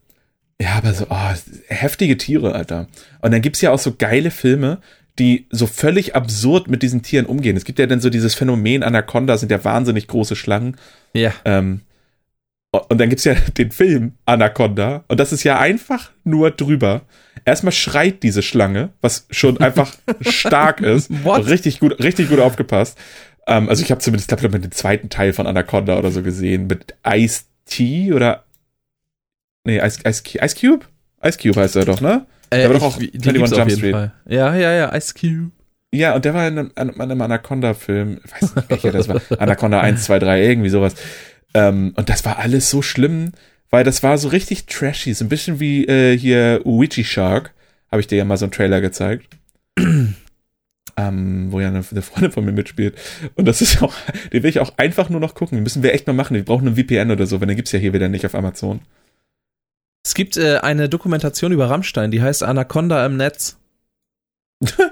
A: ja, aber so, oh, heftige Tiere, Alter. Und dann gibt's ja auch so geile Filme, die so völlig absurd mit diesen Tieren umgehen. Es gibt ja dann so dieses Phänomen, Anaconda sind ja wahnsinnig große Schlangen.
B: Ja.
A: Ähm, und dann gibt's ja *laughs* den Film Anaconda und das ist ja einfach nur drüber. Erstmal schreit diese Schlange, was schon *laughs* einfach stark ist. Richtig gut, richtig gut aufgepasst. Ähm, also ich habe zumindest, ich glaube, den zweiten Teil von Anaconda oder so gesehen mit Ice T oder Nee, Ice, Ice, Ice Cube? Ice Cube heißt er doch, ne?
B: Äh, der war doch auch ich, 21 Jump Street. Fall. Ja, ja, ja, Ice Cube.
A: Ja, und der war in einem, in einem Anaconda-Film, ich weiß nicht welcher das war, *laughs* Anaconda 1, 2, 3, irgendwie sowas. Ähm, und das war alles so schlimm, weil das war so richtig trashy, so ein bisschen wie äh, hier Ouija Shark, habe ich dir ja mal so einen Trailer gezeigt. *clears throat* ähm, wo ja eine, eine, Freundin von mir mitspielt. Und das ist auch, *laughs* den will ich auch einfach nur noch gucken. Den müssen wir echt mal machen. Wir brauchen einen VPN oder so, wenn den gibt's ja hier wieder nicht auf Amazon.
B: Es gibt äh, eine Dokumentation über Rammstein, die heißt Anaconda im Netz. *laughs*
A: ja,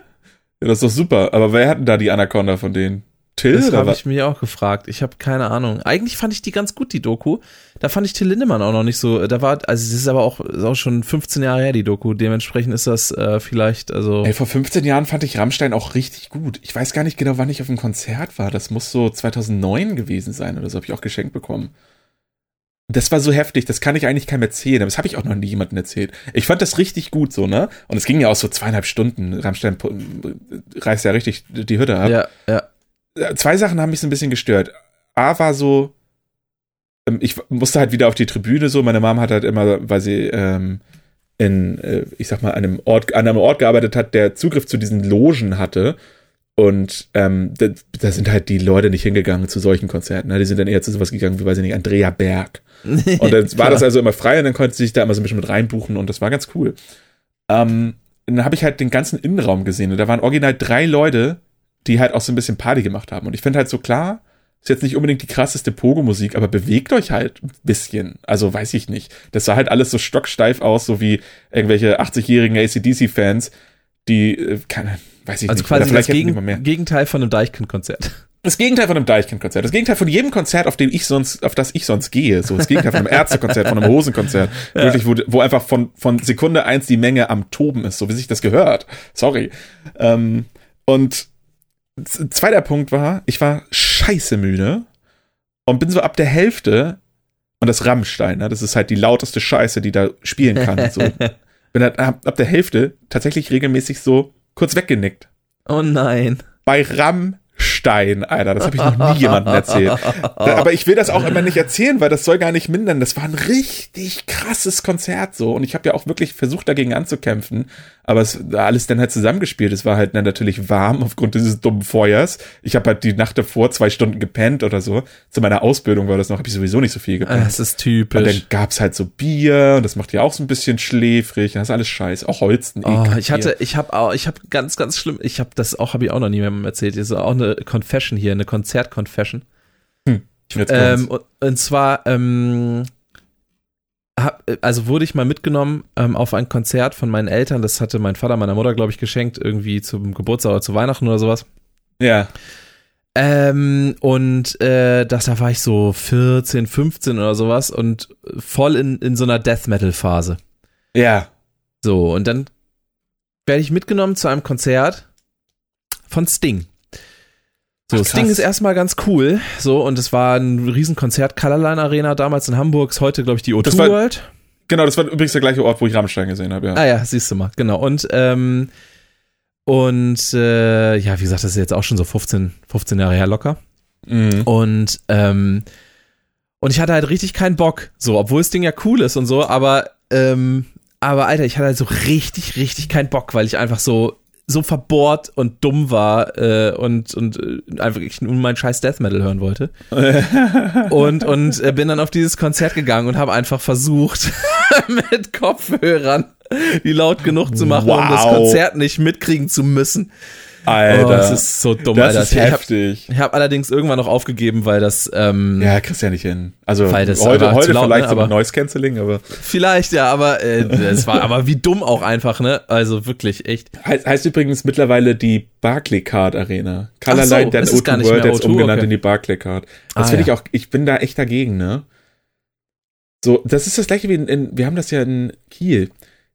A: das ist doch super. Aber wer hat denn da die Anaconda von denen?
B: Till? Das habe ich mich auch gefragt. Ich habe keine Ahnung. Eigentlich fand ich die ganz gut, die Doku. Da fand ich Till Lindemann auch noch nicht so. Da war, also das ist aber auch, ist auch schon 15 Jahre her, die Doku. Dementsprechend ist das äh, vielleicht, also.
A: Ey, vor 15 Jahren fand ich Rammstein auch richtig gut. Ich weiß gar nicht genau, wann ich auf dem Konzert war. Das muss so 2009 gewesen sein oder so. Habe ich auch geschenkt bekommen. Das war so heftig, das kann ich eigentlich keinem erzählen, aber das habe ich auch noch nie jemandem erzählt. Ich fand das richtig gut so, ne? Und es ging ja auch so zweieinhalb Stunden. Rammstein reißt ja richtig die Hütte ab.
B: Ja, ja.
A: Äh, zwei Sachen haben mich so ein bisschen gestört. A war so, ähm, ich musste halt wieder auf die Tribüne so. Meine Mom hat halt immer, weil sie ähm, in, äh, ich sag mal, einem Ort, an einem Ort gearbeitet hat, der Zugriff zu diesen Logen hatte. Und ähm, da, da sind halt die Leute nicht hingegangen zu solchen Konzerten. Ne? Die sind dann eher zu sowas gegangen wie, weiß ich nicht, Andrea Berg. *laughs* Und dann war das also immer frei und dann konnte sie sich da immer so ein bisschen mit reinbuchen und das war ganz cool. Ähm, dann habe ich halt den ganzen Innenraum gesehen und da waren original drei Leute, die halt auch so ein bisschen Party gemacht haben. Und ich finde halt so klar, ist jetzt nicht unbedingt die krasseste Pogo-Musik, aber bewegt euch halt ein bisschen. Also weiß ich nicht. Das sah halt alles so stocksteif aus, so wie irgendwelche 80-jährigen ACDC-Fans, die, äh, keine, weiß ich
B: also
A: nicht.
B: quasi das Gegen Gegenteil von einem Deichkind-Konzert. *laughs*
A: Das Gegenteil von einem Deichkind-Konzert. Das Gegenteil von jedem Konzert, auf dem ich sonst, auf das ich sonst gehe. So das Gegenteil von einem Ärztekonzert, von einem Hosenkonzert. *laughs* Ja. Wirklich, wo, wo einfach von, von Sekunde eins die Menge am Toben ist, so wie sich das gehört. Sorry. Ähm, und zweiter Punkt war, ich war scheiße müde und bin so ab der Hälfte und das Rammstein, ne, das ist halt die lauteste Scheiße, die da spielen kann. So. *laughs* bin halt ab, ab der Hälfte tatsächlich regelmäßig so kurz weggenickt.
B: Oh nein.
A: Bei Rammstein. Stein, Alter. Das habe ich noch nie jemandem erzählt. Aber ich will das auch immer nicht erzählen, weil das soll gar nicht mindern. Das war ein richtig krasses Konzert so. Und ich habe ja auch wirklich versucht, dagegen anzukämpfen. Aber es war alles dann halt zusammengespielt. Es war halt dann natürlich warm aufgrund dieses dummen Feuers. Ich habe halt die Nacht davor zwei Stunden gepennt oder so. Zu meiner Ausbildung war das noch, habe ich sowieso nicht so viel gepennt.
B: Das ist typisch.
A: Und dann gab's halt so Bier und das macht ja auch so ein bisschen schläfrig. Das ist alles scheiße. Auch Holzen.
B: Oh, ich hatte, ich habe auch, ich habe ganz, ganz schlimm, ich habe das auch, habe ich auch noch niemandem erzählt. Das ist auch eine Confession hier, eine Konzert-Confession. Hm. Ähm, und, und, zwar, ähm, hab, also wurde ich mal mitgenommen ähm, auf ein Konzert von meinen Eltern. Das hatte mein Vater meiner Mutter, glaube ich, geschenkt, irgendwie zum Geburtstag oder zu Weihnachten oder sowas.
A: Ja.
B: Ähm, und äh, das, da war ich so 14, 15 oder sowas und voll in, in so einer Death Metal-Phase.
A: Ja.
B: So, und dann werde ich mitgenommen zu einem Konzert von Sting. So, Ach, Sting ist erstmal ganz cool. So, und es war ein Riesenkonzert, Colorline Arena damals in Hamburg, ist heute, glaube ich, die O2 war, World.
A: Genau, das war übrigens der gleiche Ort, wo ich Rammstein gesehen habe, ja.
B: Ah ja, siehst du mal, genau. Und, ähm, und äh, ja, wie gesagt, das ist jetzt auch schon so 15, 15 Jahre her locker. Mhm. Und, ähm, und ich hatte halt richtig keinen Bock. So, obwohl das Ding ja cool ist und so, aber, ähm, aber Alter, ich hatte halt so richtig, richtig keinen Bock, weil ich einfach so so verbohrt und dumm war äh, und, und äh, einfach ich nur mein scheiß Death Metal hören wollte. *laughs* und und äh, bin dann auf dieses Konzert gegangen und habe einfach versucht, *laughs* mit Kopfhörern die laut genug zu machen, wow. um das Konzert nicht mitkriegen zu müssen.
A: Alter. Oh,
B: das ist so dumm,
A: das
B: Alter.
A: Ist heftig.
B: Ich habe hab allerdings irgendwann noch aufgegeben, weil das. Ähm,
A: ja, kriegst ja nicht hin. Also
B: weil das
A: heute, heute
B: laut,
A: vielleicht
B: ne, aber,
A: so Noise Cancelling, aber.
B: Vielleicht, ja, aber äh, es war aber wie dumm auch einfach, ne? Also wirklich, echt.
A: Heißt, heißt übrigens mittlerweile die Barclaycard Arena. Colorline
B: so,
A: der O2 World jetzt umgenannt okay. in die Barclaycard. Das ah, finde ja. ich auch, ich bin da echt dagegen, ne? So, das ist das gleiche wie in, in wir haben das ja in Kiel.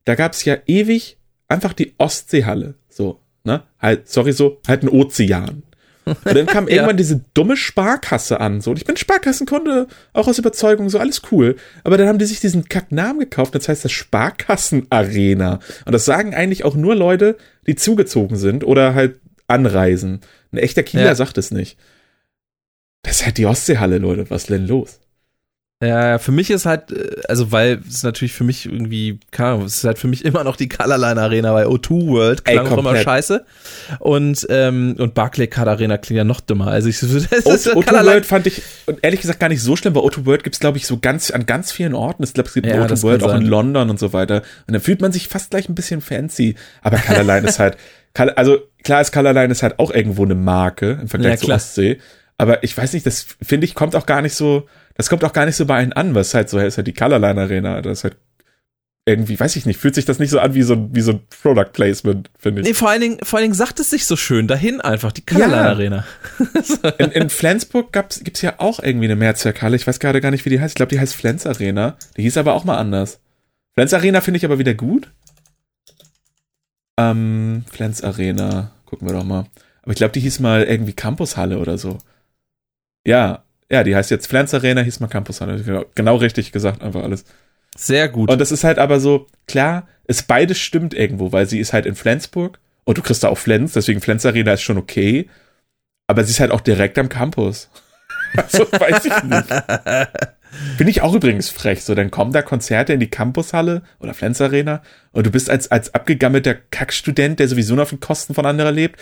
A: Da gab es ja ewig einfach die Ostseehalle. So, ne? Halt, sorry, so, halt ein Ozean. Und dann kam *laughs* ja. irgendwann diese dumme Sparkasse an. So, und ich bin Sparkassenkunde, auch aus Überzeugung, so alles cool. Aber dann haben die sich diesen Kacknamen gekauft, das heißt das Sparkassenarena. Und das sagen eigentlich auch nur Leute, die zugezogen sind oder halt anreisen. Ein echter Kieler ja. sagt es nicht. Das ist halt die Ostseehalle, Leute. Was ist denn los?
B: Ja, für mich ist halt, äh, also weil es natürlich für mich irgendwie, keine Ahnung, es ist halt für mich *laughs* immer noch die Colorline Arena bei O2 World, klang Ey, auch immer scheiße. Und, ähm, und Barclaycard Arena klingt ja noch dümmer. Also ich, *laughs* das
A: ist O2 Colorline. World fand ich ehrlich gesagt gar nicht so schlimm, weil O2 World gibt's glaube ich so ganz, an ganz vielen Orten. Ich glaube, es gibt ja, O2 World auch in London und so weiter. Und dann fühlt man sich fast gleich ein bisschen fancy. Aber Colorline *laughs* ist halt, also klar ist Colorline ist halt auch irgendwo eine Marke im Vergleich ja, zur Ostsee. Aber ich weiß nicht, das finde ich kommt auch gar nicht so, das kommt auch gar nicht so bei einen an, was halt so ist halt die Colorline Arena, das ist halt irgendwie, weiß ich nicht, fühlt sich das nicht so an wie so, ein wie so ein Product Placement, finde ich.
B: Nee, vor allen Dingen, vor allen Dingen sagt es sich so schön, dahin einfach, die Colorline ja. Arena. *laughs*
A: in, in Flensburg gab's, gibt's ja auch irgendwie eine Mehrzweckhalle, ich weiß gerade gar nicht, wie die heißt, ich glaube, die heißt Flens Arena, die hieß aber auch mal anders. Flens Arena finde ich aber wieder gut. Ähm, Flens Arena, gucken wir doch mal. Aber ich glaube, die hieß mal irgendwie Campushalle oder so. Ja, Ja, die heißt jetzt Flans Arena, hieß mal Campus Halle. Genau, genau richtig gesagt, einfach alles.
B: Sehr gut.
A: Und das ist halt aber so, klar, es beides stimmt irgendwo, weil sie ist halt in Flensburg und du kriegst da auch Flens, deswegen Flens Arena ist schon okay. Aber sie ist halt auch direkt am Campus. *laughs* also weiß ich nicht. *laughs* Bin ich auch übrigens frech. So, dann kommen da Konzerte in die Campushalle oder Flens Arena und du bist als, als abgegammelter Kackstudent, der sowieso noch auf den Kosten von anderen lebt,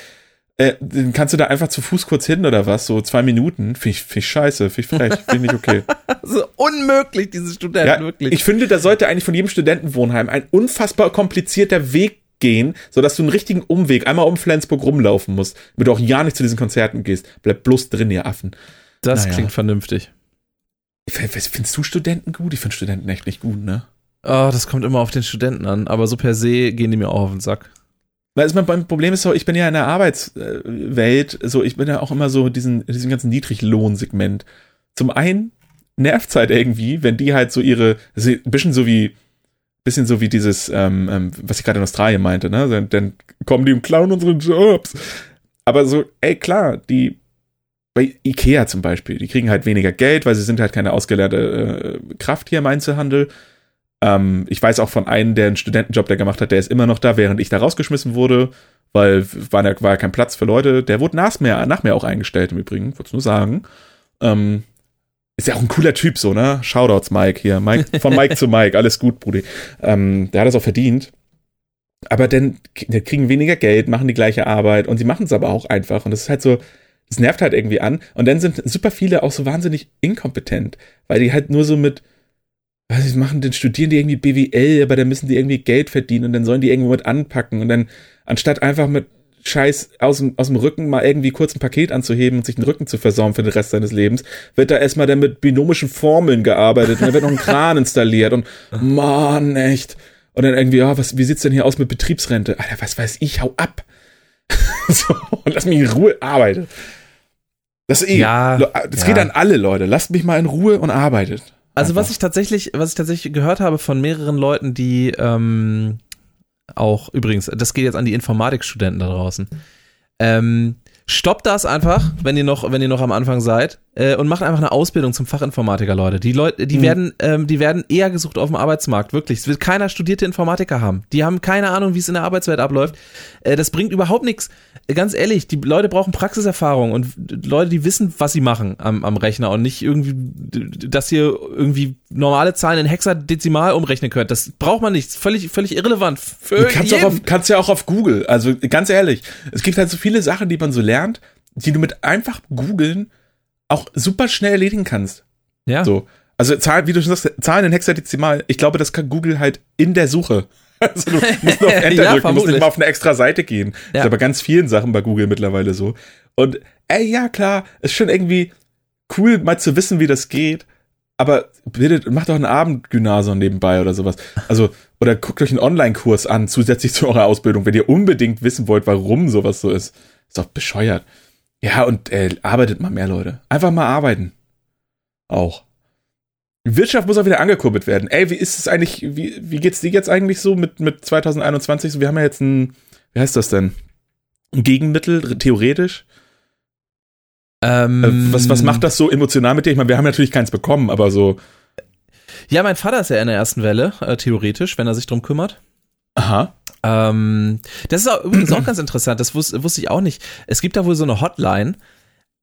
A: äh, dann kannst du da einfach zu Fuß kurz hin oder was? So zwei Minuten? Finde ich, find ich scheiße, finde ich frech, finde ich nicht okay. *laughs*
B: so unmöglich, diese Studenten,
A: Ja,
B: wirklich.
A: ich finde, da sollte eigentlich von jedem Studentenwohnheim ein unfassbar komplizierter Weg gehen, sodass du einen richtigen Umweg einmal um Flensburg rumlaufen musst, damit du auch ja nicht zu diesen Konzerten gehst. Bleib bloß drin, ihr Affen.
B: das
A: naja.
B: klingt vernünftig.
A: Findest du Studenten gut? Ich finde Studenten echt nicht gut, ne?
B: Oh, das kommt immer auf den Studenten an, aber so per se gehen die mir auch auf den Sack.
A: Weil es mein Problem ist so, ich bin ja in der Arbeitswelt, so ich bin ja auch immer so diesen, diesen ganzen Niedriglohnsegment. Zum einen nervt's halt irgendwie, wenn die halt so ihre, ein bisschen so wie, bisschen so wie dieses, ähm, ähm, was ich gerade in Australien meinte, ne? Dann, dann kommen die und klauen unsere Jobs. Aber so, ey, klar, die, bei Ikea zum Beispiel, die kriegen halt weniger Geld, weil sie sind halt keine ausgelernte äh, Kraft hier im Einzelhandel. Ähm, ich weiß auch von einem, der einen Studentenjob, der gemacht hat, der ist immer noch da, während ich da rausgeschmissen wurde, weil war, da- war kein Platz für Leute. Der wurde nach mir, nach mir auch eingestellt im Übrigen, wollte nur sagen. Ähm, ist ja auch ein cooler Typ, so, ne? Shoutouts, Mike hier. Mike, von Mike zu Mike, alles gut, Brudi. Ähm, der hat es auch verdient. Aber dann kriegen weniger Geld, machen die gleiche Arbeit und sie machen es aber auch einfach. Und das ist halt so, das nervt halt irgendwie an. Und dann sind super viele auch so wahnsinnig inkompetent, weil die halt nur so mit, was ich machen, dann studieren die irgendwie BWL, aber dann müssen die irgendwie Geld verdienen und dann sollen die irgendwo mit anpacken und dann, anstatt einfach mit Scheiß aus dem, aus dem Rücken mal irgendwie kurz ein Paket anzuheben und sich den Rücken zu versauen für den Rest seines Lebens, wird da erstmal dann mit binomischen Formeln gearbeitet und dann wird noch ein *laughs* Kran installiert und Mann, echt. Und dann irgendwie, ja, was, wie sieht's denn hier aus mit Betriebsrente? Alter, was weiß ich, hau ab. *laughs* so, und lass mich in Ruhe arbeiten. Das ist eh,
B: Ja,
A: das
B: ja.
A: geht an alle Leute. Lasst mich mal in Ruhe und arbeitet.
B: Also was ich tatsächlich, was ich tatsächlich gehört habe von mehreren Leuten, die ähm, auch übrigens, das geht jetzt an die Informatikstudenten da draußen. Ähm, stoppt das einfach, wenn ihr noch, wenn ihr noch am Anfang seid, äh, und macht einfach eine Ausbildung zum Fachinformatiker, Leute. Die Leute, die
A: Mhm.
B: werden, ähm, die werden eher gesucht auf dem Arbeitsmarkt, wirklich. Es wird keiner studierte Informatiker haben. Die haben keine Ahnung, wie es in der Arbeitswelt abläuft. Äh, das bringt überhaupt nichts. Ganz ehrlich, die Leute brauchen Praxiserfahrung und Leute, die wissen, was sie machen am, am Rechner und nicht irgendwie, dass ihr irgendwie normale Zahlen in Hexadezimal umrechnen könnt. Das braucht man nicht. Völlig, völlig irrelevant. Für
A: Du kannst, auch
B: jeden.
A: auf, kannst ja auch auf Google. Also ganz ehrlich, es gibt halt so viele Sachen, die man so lernt, die du mit einfach googeln auch super schnell erledigen kannst.
B: ja.
A: So. Also Zahlen, wie du schon sagst, Zahlen in Hexadezimal, ich glaube, das kann Google halt in der Suche. *laughs* Also du musst nur auf *laughs* Enter
B: Ja,
A: drücken, du musst nicht mal auf eine extra Seite gehen.
B: Ja.
A: Ist aber ganz vielen Sachen bei Google mittlerweile so. Und ey, ja klar, ist schon irgendwie cool, mal zu wissen, wie das geht. Aber bitte, macht doch ein Abendgymnasium nebenbei oder sowas. Also, oder guckt euch einen Online-Kurs an, zusätzlich zu eurer Ausbildung, wenn ihr unbedingt wissen wollt, warum sowas so ist. Ist doch bescheuert. Ja, und äh, arbeitet mal mehr, Leute. Einfach mal arbeiten. Auch. Wirtschaft muss auch wieder angekurbelt werden. Ey, wie ist es eigentlich, wie, wie geht's dir jetzt eigentlich so mit, mit 2021? So, wir haben ja jetzt ein, wie heißt das denn? Ein Gegenmittel, theoretisch.
B: Ähm,
A: Äh, was, was macht das so emotional mit dir? Ich meine, wir haben natürlich keins bekommen, aber so,
B: Ja, mein Vater ist ja in der ersten Welle, äh, theoretisch, wenn er sich drum kümmert.
A: aha.
B: Ähm, das ist auch, übrigens auch ganz interessant, das wus wusste ich auch nicht. Es gibt da wohl so eine Hotline,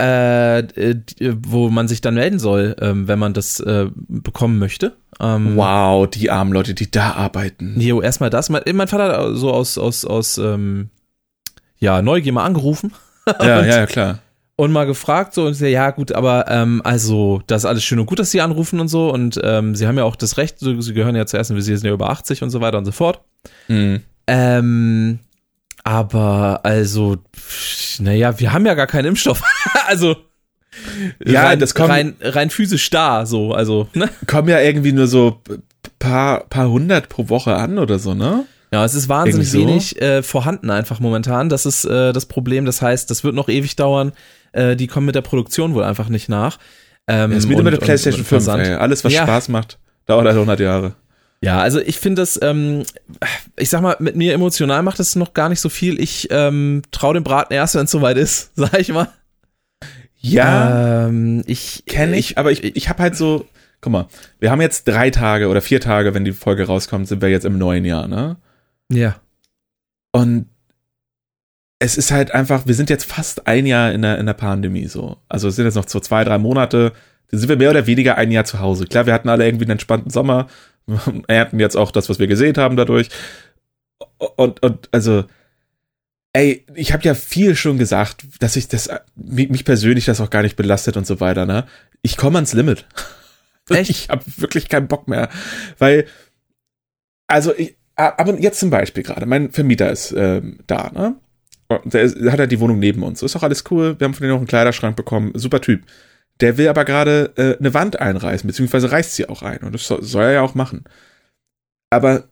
B: äh, äh, die- wo man sich dann melden soll, ähm, wenn man das äh, bekommen möchte. Ähm,
A: Wow, die armen Leute, die da arbeiten.
B: Jo, erstmal das. Mein, mein Vater hat so aus, aus, aus ähm, ja, Neugier mal angerufen *laughs*
A: Ja, ja, ja, klar.
B: und mal gefragt so und sie, ja gut, aber ähm, also das ist alles schön und gut, dass sie anrufen und so und ähm, sie haben ja auch das Recht, so, sie gehören ja zur ersten, sie sind ja über 80 und so weiter und so fort.
A: Hm.
B: Ähm, aber also, naja, wir haben ja gar keinen Impfstoff. *laughs* also
A: Ja,
B: rein,
A: das kommt-
B: rein, rein physisch da, so, also, ne?
A: Kommen ja irgendwie nur so paar, paar hundert pro Woche an oder so, ne?
B: Ja, es ist wahnsinnig
A: so?
B: wenig äh, vorhanden einfach momentan. Das ist äh, das Problem. Das heißt, das wird noch ewig dauern. Äh, die kommen mit der Produktion wohl einfach nicht nach. Ähm,
A: Das ist wie
B: und-
A: mit der PlayStation
B: und
A: 5,
B: Versand.
A: ey. Alles, was
B: Ja.
A: Spaß macht, dauert halt 100 Jahre.
B: Ja, also ich finde das, ähm, ich sag mal, mit mir emotional macht es noch gar nicht so viel. Ich ähm, traue dem Braten erst, wenn es soweit ist, *laughs* sag ich mal.
A: Ja,
B: ähm, ich
A: kenne ich, aber ich, ich habe halt so, guck mal, wir haben jetzt drei Tage oder vier Tage, wenn die Folge rauskommt, sind wir jetzt im neuen Jahr, ne?
B: Ja.
A: Und es ist halt einfach, wir sind jetzt fast ein Jahr in der, in der Pandemie so. Also es sind jetzt noch so zwei, drei Monate, dann sind wir mehr oder weniger ein Jahr zu Hause. Klar, wir hatten alle irgendwie einen entspannten Sommer, *laughs* ernten jetzt auch das, was wir gesehen haben dadurch. Und, und also, ey, ich habe ja viel schon gesagt, dass ich das, mich persönlich das auch gar nicht belastet und so weiter, ne? Ich komme ans Limit. *laughs* Echt? Ich habe wirklich keinen Bock mehr. Weil, also, ich, aber jetzt zum Beispiel gerade, mein Vermieter ist ähm, da, ne? Der, ist, der hat halt die Wohnung neben uns. Ist auch alles cool. Wir haben von denen noch einen Kleiderschrank bekommen. Super Typ. Der will aber gerade äh, eine Wand einreißen, beziehungsweise reißt sie auch ein. Und das soll, soll er ja auch machen. Aber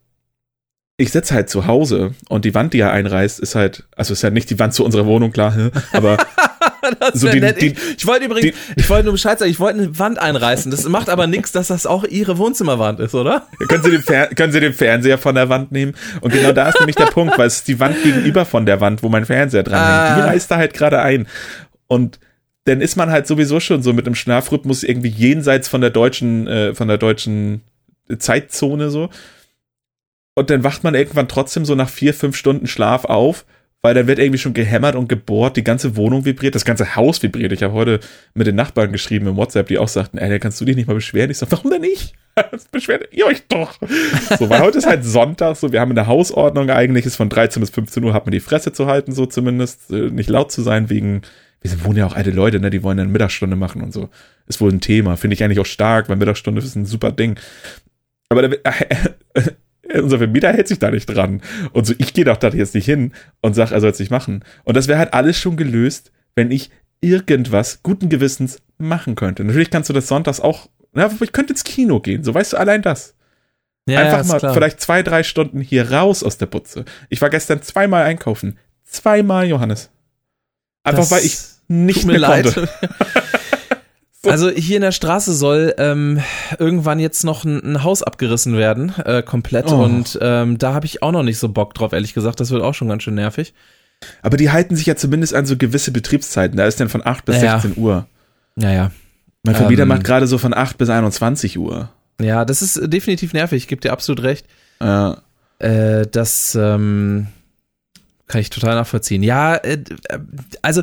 A: ich sitze halt zu Hause und die Wand, die er einreißt, ist halt, also ist ja nicht die Wand zu unserer Wohnung, klar, aber *laughs*
B: so die, die, ich, ich wollte übrigens, die, ich wollte nur Bescheid sagen, ich wollte eine Wand einreißen. Das macht aber nichts, dass das auch ihre Wohnzimmerwand ist, oder?
A: können, Sie den können Sie den Fernseher von der Wand nehmen? Und genau da ist nämlich der Punkt, weil es ist die Wand gegenüber von der Wand, wo mein Fernseher dran ah. hängt. Die reißt da halt gerade ein. Und dann ist man halt sowieso schon so mit einem Schlafrhythmus irgendwie jenseits von der deutschen, äh, von der deutschen Zeitzone so. Und dann wacht man irgendwann trotzdem so nach vier, fünf Stunden Schlaf auf, weil dann wird irgendwie schon gehämmert und gebohrt, die ganze Wohnung vibriert, das ganze Haus vibriert. Ich habe heute mit den Nachbarn geschrieben im WhatsApp, die auch sagten, ey, kannst du dich nicht mal beschweren? Ich sag, warum denn nicht? *laughs* Beschwert ihr euch doch. So, weil heute ist halt Sonntag, so, wir haben eine Hausordnung eigentlich, ist von 13 bis 15 Uhr, hat man die Fresse zu halten, so zumindest, äh, nicht laut zu sein, wegen, wir wohnen ja auch alte Leute, ne, die wollen dann Mittagsstunde machen und so. Ist wohl ein Thema, finde ich eigentlich auch stark, weil Mittagsstunde ist ein super Ding. Aber da, äh, *laughs* unser Vermieter hält sich da nicht dran. Und so, ich gehe doch da jetzt nicht hin und sag, er soll es nicht machen. Und das wäre halt alles schon gelöst, wenn ich irgendwas guten Gewissens machen könnte. Natürlich kannst du das sonntags auch, na, ich könnte ins Kino gehen, so weißt du allein das. Ja, Einfach mal klar. vielleicht zwei, drei Stunden hier raus aus der Putze. Ich war gestern zweimal einkaufen. Zweimal, Johannes. Einfach das weil ich nicht mehr leid. konnte. *laughs* *laughs*
B: Also hier in der Straße soll ähm, irgendwann jetzt noch ein, ein Haus abgerissen werden, äh, komplett. Oh. Und ähm, da habe ich auch noch nicht so Bock drauf, ehrlich gesagt. Das wird auch schon ganz schön nervig.
A: Aber die halten sich ja zumindest an so gewisse Betriebszeiten. Da ist dann von 8 bis naja. 16 Uhr.
B: Naja.
A: Mein Vermieter ähm, macht gerade so von 8 bis 21 Uhr.
B: Ja, das ist definitiv nervig. Ich gebe dir absolut recht.
A: Ja.
B: Äh, das ähm, kann ich total nachvollziehen. Ja, äh, also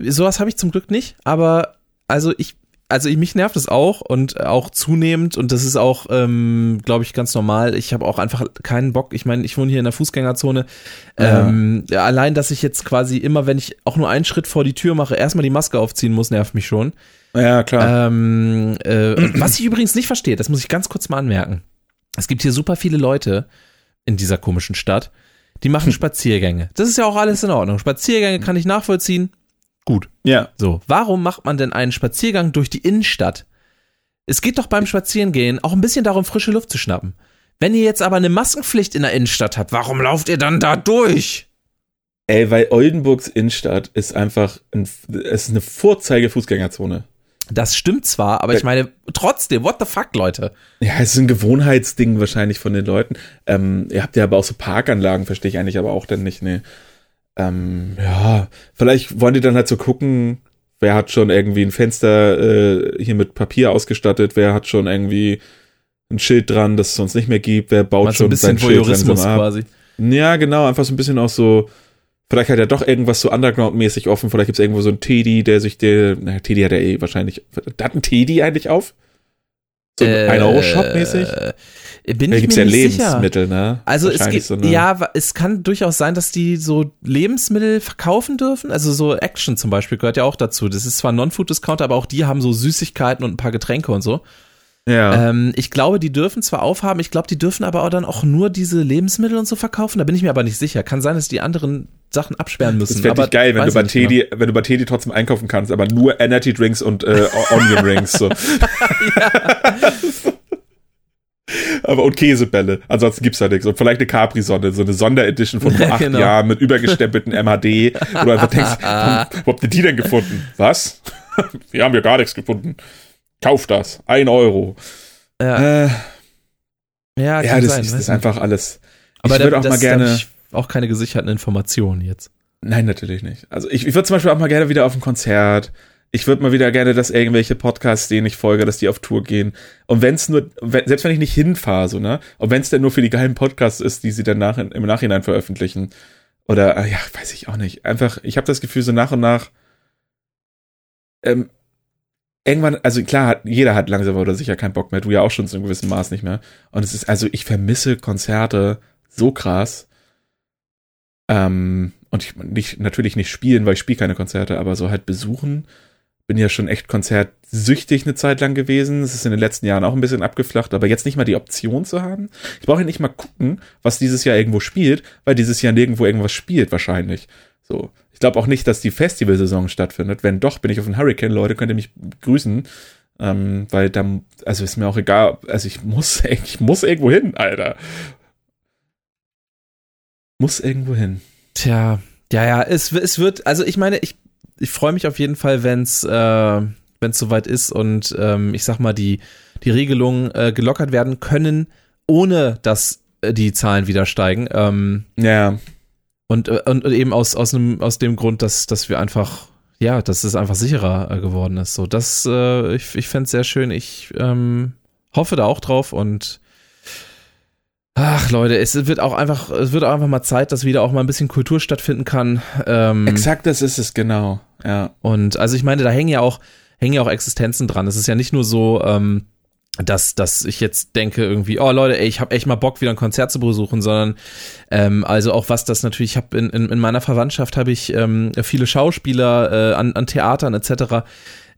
B: sowas habe ich zum Glück nicht, aber also ich also ich, mich nervt es auch und auch zunehmend und das ist auch, ähm, glaube ich, ganz normal. Ich habe auch einfach keinen Bock. Ich meine, ich wohne hier in der Fußgängerzone. Ja. Ähm, allein, dass ich jetzt quasi immer, wenn ich auch nur einen Schritt vor die Tür mache, erstmal die Maske aufziehen muss, nervt mich schon.
A: Ja, klar.
B: Ähm, äh, was ich übrigens nicht verstehe, das muss ich ganz kurz mal anmerken. Es gibt hier super viele Leute in dieser komischen Stadt, die machen Spaziergänge. Das ist ja auch alles in Ordnung. Spaziergänge kann ich nachvollziehen Gut.
A: Ja.
B: So, warum macht man denn einen Spaziergang durch die Innenstadt? Es geht doch beim Spazierengehen auch ein bisschen darum, frische Luft zu schnappen. Wenn ihr jetzt aber eine Maskenpflicht in der Innenstadt habt, warum lauft ihr dann da durch?
A: Ey, weil Oldenburgs Innenstadt ist einfach ein, es ist eine Vorzeige-Fußgängerzone.
B: Das stimmt zwar, aber ich meine, trotzdem, what the fuck, Leute?
A: Ja, es ist ein Gewohnheitsding wahrscheinlich von den Leuten. Ähm, ihr habt ja aber auch so Parkanlagen, verstehe ich eigentlich aber auch dann nicht, ne ähm, ja, vielleicht wollen die dann halt so gucken, wer hat schon irgendwie ein Fenster äh, hier mit Papier ausgestattet, wer hat schon irgendwie ein Schild dran, das es sonst nicht mehr gibt, wer baut schon sein Schild langsam ab. Quasi. Ja, genau, einfach so ein bisschen auch so, vielleicht hat er doch irgendwas so Underground-mäßig offen, vielleicht gibt es irgendwo so einen Teddy, der sich der, naja, Teddy hat er eh wahrscheinlich, hat ein Teddy eigentlich auf? So ein äh, Euro-Shop-mäßig?
B: Bin da ich
A: gibt's
B: mir
A: ja
B: nicht
A: Lebensmittel,
B: sicher.
A: ne?
B: Also es gibt, so ja, es kann durchaus sein, dass die so Lebensmittel verkaufen dürfen. Also so Action zum Beispiel gehört ja auch dazu. Das ist zwar Non-Food-Discounter, aber auch die haben so Süßigkeiten und ein paar Getränke und so.
A: Ja.
B: Ähm, ich glaube, die dürfen zwar aufhaben, ich glaube, die dürfen aber auch dann auch nur diese Lebensmittel und so verkaufen. Da bin ich mir aber nicht sicher. Kann sein, dass die anderen Sachen absperren müssen. Das
A: wäre geil, wenn du, bei Teddy, genau. wenn du bei Teddy trotzdem einkaufen kannst, aber nur Energy Drinks und äh, Onion Rings. So. *laughs* ja. Aber und Käsebälle. Ansonsten gibt's da nichts. Und vielleicht eine Capri-Sonne, so eine Sonderedition von vor *laughs* acht genau. Jahren mit übergestempelten MHD, wo du einfach *laughs* denkst, wo habt ihr die denn gefunden? Was? Wir haben ja gar nichts gefunden. Kauf das. Ein Euro.
B: Ja. Äh,
A: ja, ja das, sein, ist, das ist einfach alles.
B: Aber ich würde auch mal gerne. Auch keine gesicherten Informationen jetzt.
A: Nein, natürlich nicht. Also ich, ich würde zum Beispiel auch mal gerne wieder auf ein Konzert. Ich würde mal wieder gerne, dass irgendwelche Podcasts, denen ich folge, dass die auf Tour gehen. Und wenn es nur, wenn, selbst wenn ich nicht hinfahre, so, ne? Und wenn es dann nur für die geheimen Podcasts ist, die sie dann nach, im Nachhinein veröffentlichen. Oder, äh, ja, weiß ich auch nicht. Einfach, ich habe das Gefühl, so nach und nach, ähm, irgendwann, also klar, hat, jeder hat langsam oder sicher keinen Bock mehr, du ja auch schon zu einem gewissen Maß nicht mehr. Und es ist, also ich vermisse Konzerte so krass. Ähm, und ich nicht, natürlich nicht spielen, weil ich spiele keine Konzerte, aber so halt besuchen. Bin ja schon echt konzertsüchtig eine Zeit lang gewesen. Es ist in den letzten Jahren auch ein bisschen abgeflacht, aber jetzt nicht mal die Option zu haben. Ich brauche ja nicht mal gucken, was dieses Jahr irgendwo spielt, weil dieses Jahr nirgendwo irgendwas spielt, wahrscheinlich. So. Ich glaube auch nicht, dass die Festivalsaison stattfindet. Wenn doch, bin ich auf den Hurricane, Leute, könnt ihr mich grüßen. Ähm, weil dann, also ist mir auch egal, also ich muss, *laughs* ich muss irgendwo hin, Alter. Muss irgendwo hin.
B: Tja, ja, ja, es, es wird, also ich meine, ich, ich freue mich auf jeden Fall, wenn es äh, wenn's soweit ist und ähm, ich sag mal, die, die Regelungen äh, gelockert werden können, ohne dass äh, die Zahlen wieder steigen. Ähm,
A: ja.
B: Und, äh, und eben aus, aus, einem, aus dem Grund, dass, dass wir einfach, ja, dass es einfach sicherer äh, geworden ist. So, das, äh, ich, ich fände es sehr schön. Ich ähm, hoffe da auch drauf und Ach Leute, es wird auch einfach, es wird auch einfach mal Zeit, dass wieder auch mal ein bisschen Kultur stattfinden kann.
A: Ähm, Exakt, das ist es genau. Ja.
B: Und also ich meine, da hängen ja auch hängen ja auch Existenzen dran. Es ist ja nicht nur so, ähm, dass, dass ich jetzt denke irgendwie, oh Leute, ey, ich habe echt mal Bock, wieder ein Konzert zu besuchen, sondern ähm, also auch was das natürlich, ich habe in, in, in meiner Verwandtschaft habe ich ähm, viele Schauspieler äh, an, an Theatern etc.,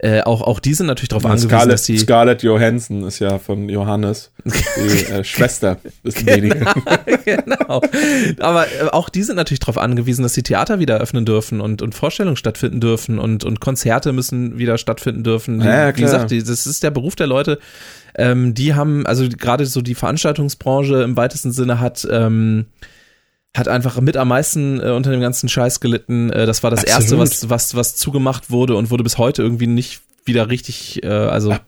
B: äh, auch, auch die sind natürlich darauf angewiesen,
A: Scarlett,
B: dass die
A: Scarlett Johansson ist ja von Johannes, die äh, *laughs* Schwester ist genau, *laughs*
B: genau. Aber äh, auch die sind natürlich darauf angewiesen, dass die Theater wieder öffnen dürfen und, und Vorstellungen stattfinden dürfen und, und Konzerte müssen wieder stattfinden dürfen.
A: Ja,
B: Wie gesagt, die, das ist der Beruf der Leute. Ähm, die haben, also gerade so die Veranstaltungsbranche im weitesten Sinne hat ähm, hat einfach mit am meisten äh, unter dem ganzen Scheiß gelitten. Äh, das war das Absolut. erste, was, was, was zugemacht wurde und wurde bis heute irgendwie nicht wieder richtig, äh, also. Ab,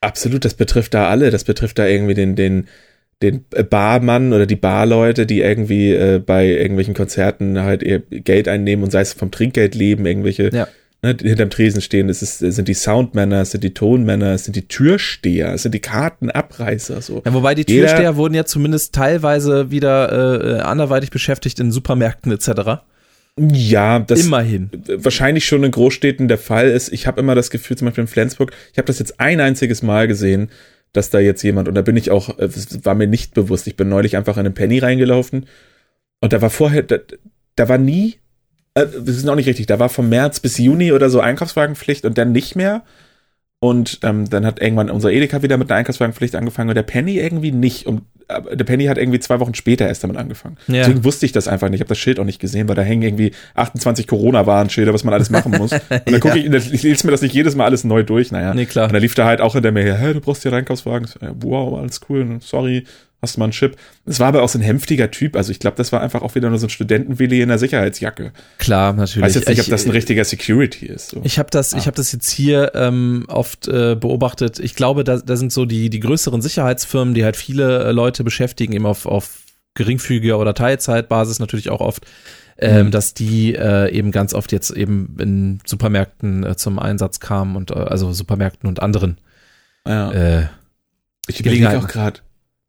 A: absolut, das betrifft da alle. Das betrifft da irgendwie den, den, den Barmann oder die Barleute, die irgendwie äh, bei irgendwelchen Konzerten halt ihr Geld einnehmen und sei es vom Trinkgeld leben, irgendwelche ja ne, hinterm Tresen stehen. Es ist, sind die Soundmänner, es sind die Tonmänner, es sind die Türsteher, es sind die Kartenabreißer. So.
B: Ja, wobei die Türsteher Jeder, wurden ja zumindest teilweise wieder äh, anderweitig beschäftigt in Supermärkten etc.
A: Ja, das
B: immerhin
A: wahrscheinlich schon in Großstädten der Fall ist. Ich habe immer das Gefühl, zum Beispiel in Flensburg, ich habe das jetzt ein einziges Mal gesehen, dass da jetzt jemand und da bin ich auch, es war mir nicht bewusst. Ich bin neulich einfach in einen Penny reingelaufen und da war vorher, da, da war nie äh, das ist auch nicht richtig, da war vom März bis Juni oder so Einkaufswagenpflicht und dann nicht mehr. Und ähm, dann hat irgendwann unser Edeka wieder mit einer Einkaufswagenpflicht angefangen und der Penny irgendwie nicht. Und äh, der Penny hat irgendwie zwei Wochen später erst damit angefangen. Ja. Deswegen wusste ich das einfach nicht. Ich habe das Schild auch nicht gesehen, weil da hängen irgendwie 28 Corona-Warnschilder, was man alles machen muss. *laughs* Und dann ja. gucke ich, ich lese mir das nicht jedes Mal alles neu durch. Naja.
B: Nee, klar.
A: Und dann lief da halt auch hinter mir her, hey, du brauchst hier Einkaufswagen. Wow, alles cool, sorry hast du mal einen Chip. Es war aber auch so ein heftiger Typ. Also ich glaube, das war einfach auch wieder nur so ein Studentenwilli in der Sicherheitsjacke.
B: Klar, natürlich. Ich
A: weiß jetzt nicht, ob das ein richtiger Security ist. So.
B: Ich habe das, ah. ich habe das jetzt hier ähm, oft äh, beobachtet. Ich glaube, da, da sind so die die größeren Sicherheitsfirmen, die halt viele äh, Leute beschäftigen, eben auf auf geringfügiger oder Teilzeitbasis natürlich auch oft. Ähm, mhm. dass die äh, eben ganz oft jetzt eben in Supermärkten äh, zum Einsatz kamen und äh, also Supermärkten und anderen
A: ja. äh, ich überlege auch gerade,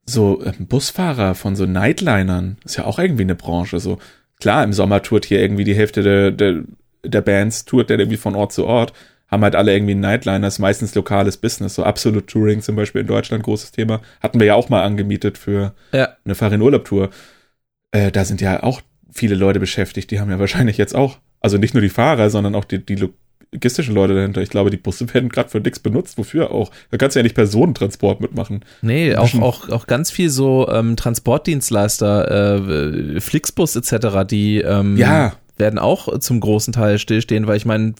A: so ähm, Busfahrer von so Nightlinern ist ja auch irgendwie eine Branche. So klar, im Sommer tourt hier irgendwie die Hälfte der, der, der Bands, tourt der irgendwie von Ort zu Ort, haben halt alle irgendwie einen Nightliner, ist meistens lokales Business. So Absolute Touring zum Beispiel in Deutschland, großes Thema. Hatten wir ja auch mal angemietet für
B: ja.
A: eine Farin-Urlaub-Tour. Äh, da sind ja auch viele Leute beschäftigt, die haben ja wahrscheinlich jetzt auch, also nicht nur die Fahrer, sondern auch die, die logistischen Leute dahinter. Ich glaube, die Busse *laughs* werden gerade für nichts benutzt. Wofür auch? Da kannst du ja nicht Personentransport mitmachen.
B: Nee, auch, auch, auch ganz viel so ähm, Transportdienstleister, äh, Flixbus etc., die ähm,
A: ja.
B: werden auch zum großen Teil stillstehen, weil ich meine,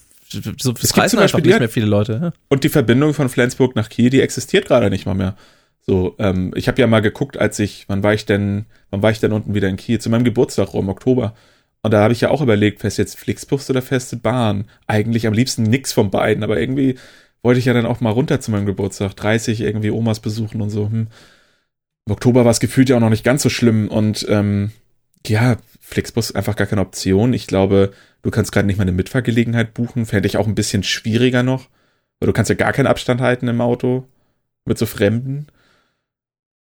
B: so es reisen einfach nicht mehr viele Leute.
A: Und die Verbindung von Flensburg nach Kiel, die existiert gerade nicht mal mehr. So, ähm, ich habe ja mal geguckt, als ich, wann war ich denn, wann war ich denn unten wieder in Kiel? Zu meinem Geburtstag im Oktober. Und da habe ich ja auch überlegt, fest jetzt Flixbus oder feste Bahn? Eigentlich am liebsten nix von beiden, aber irgendwie wollte ich ja dann auch mal runter zu meinem Geburtstag, 30 irgendwie Omas besuchen und so. Hm. Im Oktober war es gefühlt ja auch noch nicht ganz so schlimm und ähm, ja, Flixbus einfach gar keine Option. Ich glaube, du kannst gerade nicht mal eine Mitfahrgelegenheit buchen. Fände ich auch ein bisschen schwieriger noch. Weil du kannst ja gar keinen Abstand halten im Auto mit so Fremden.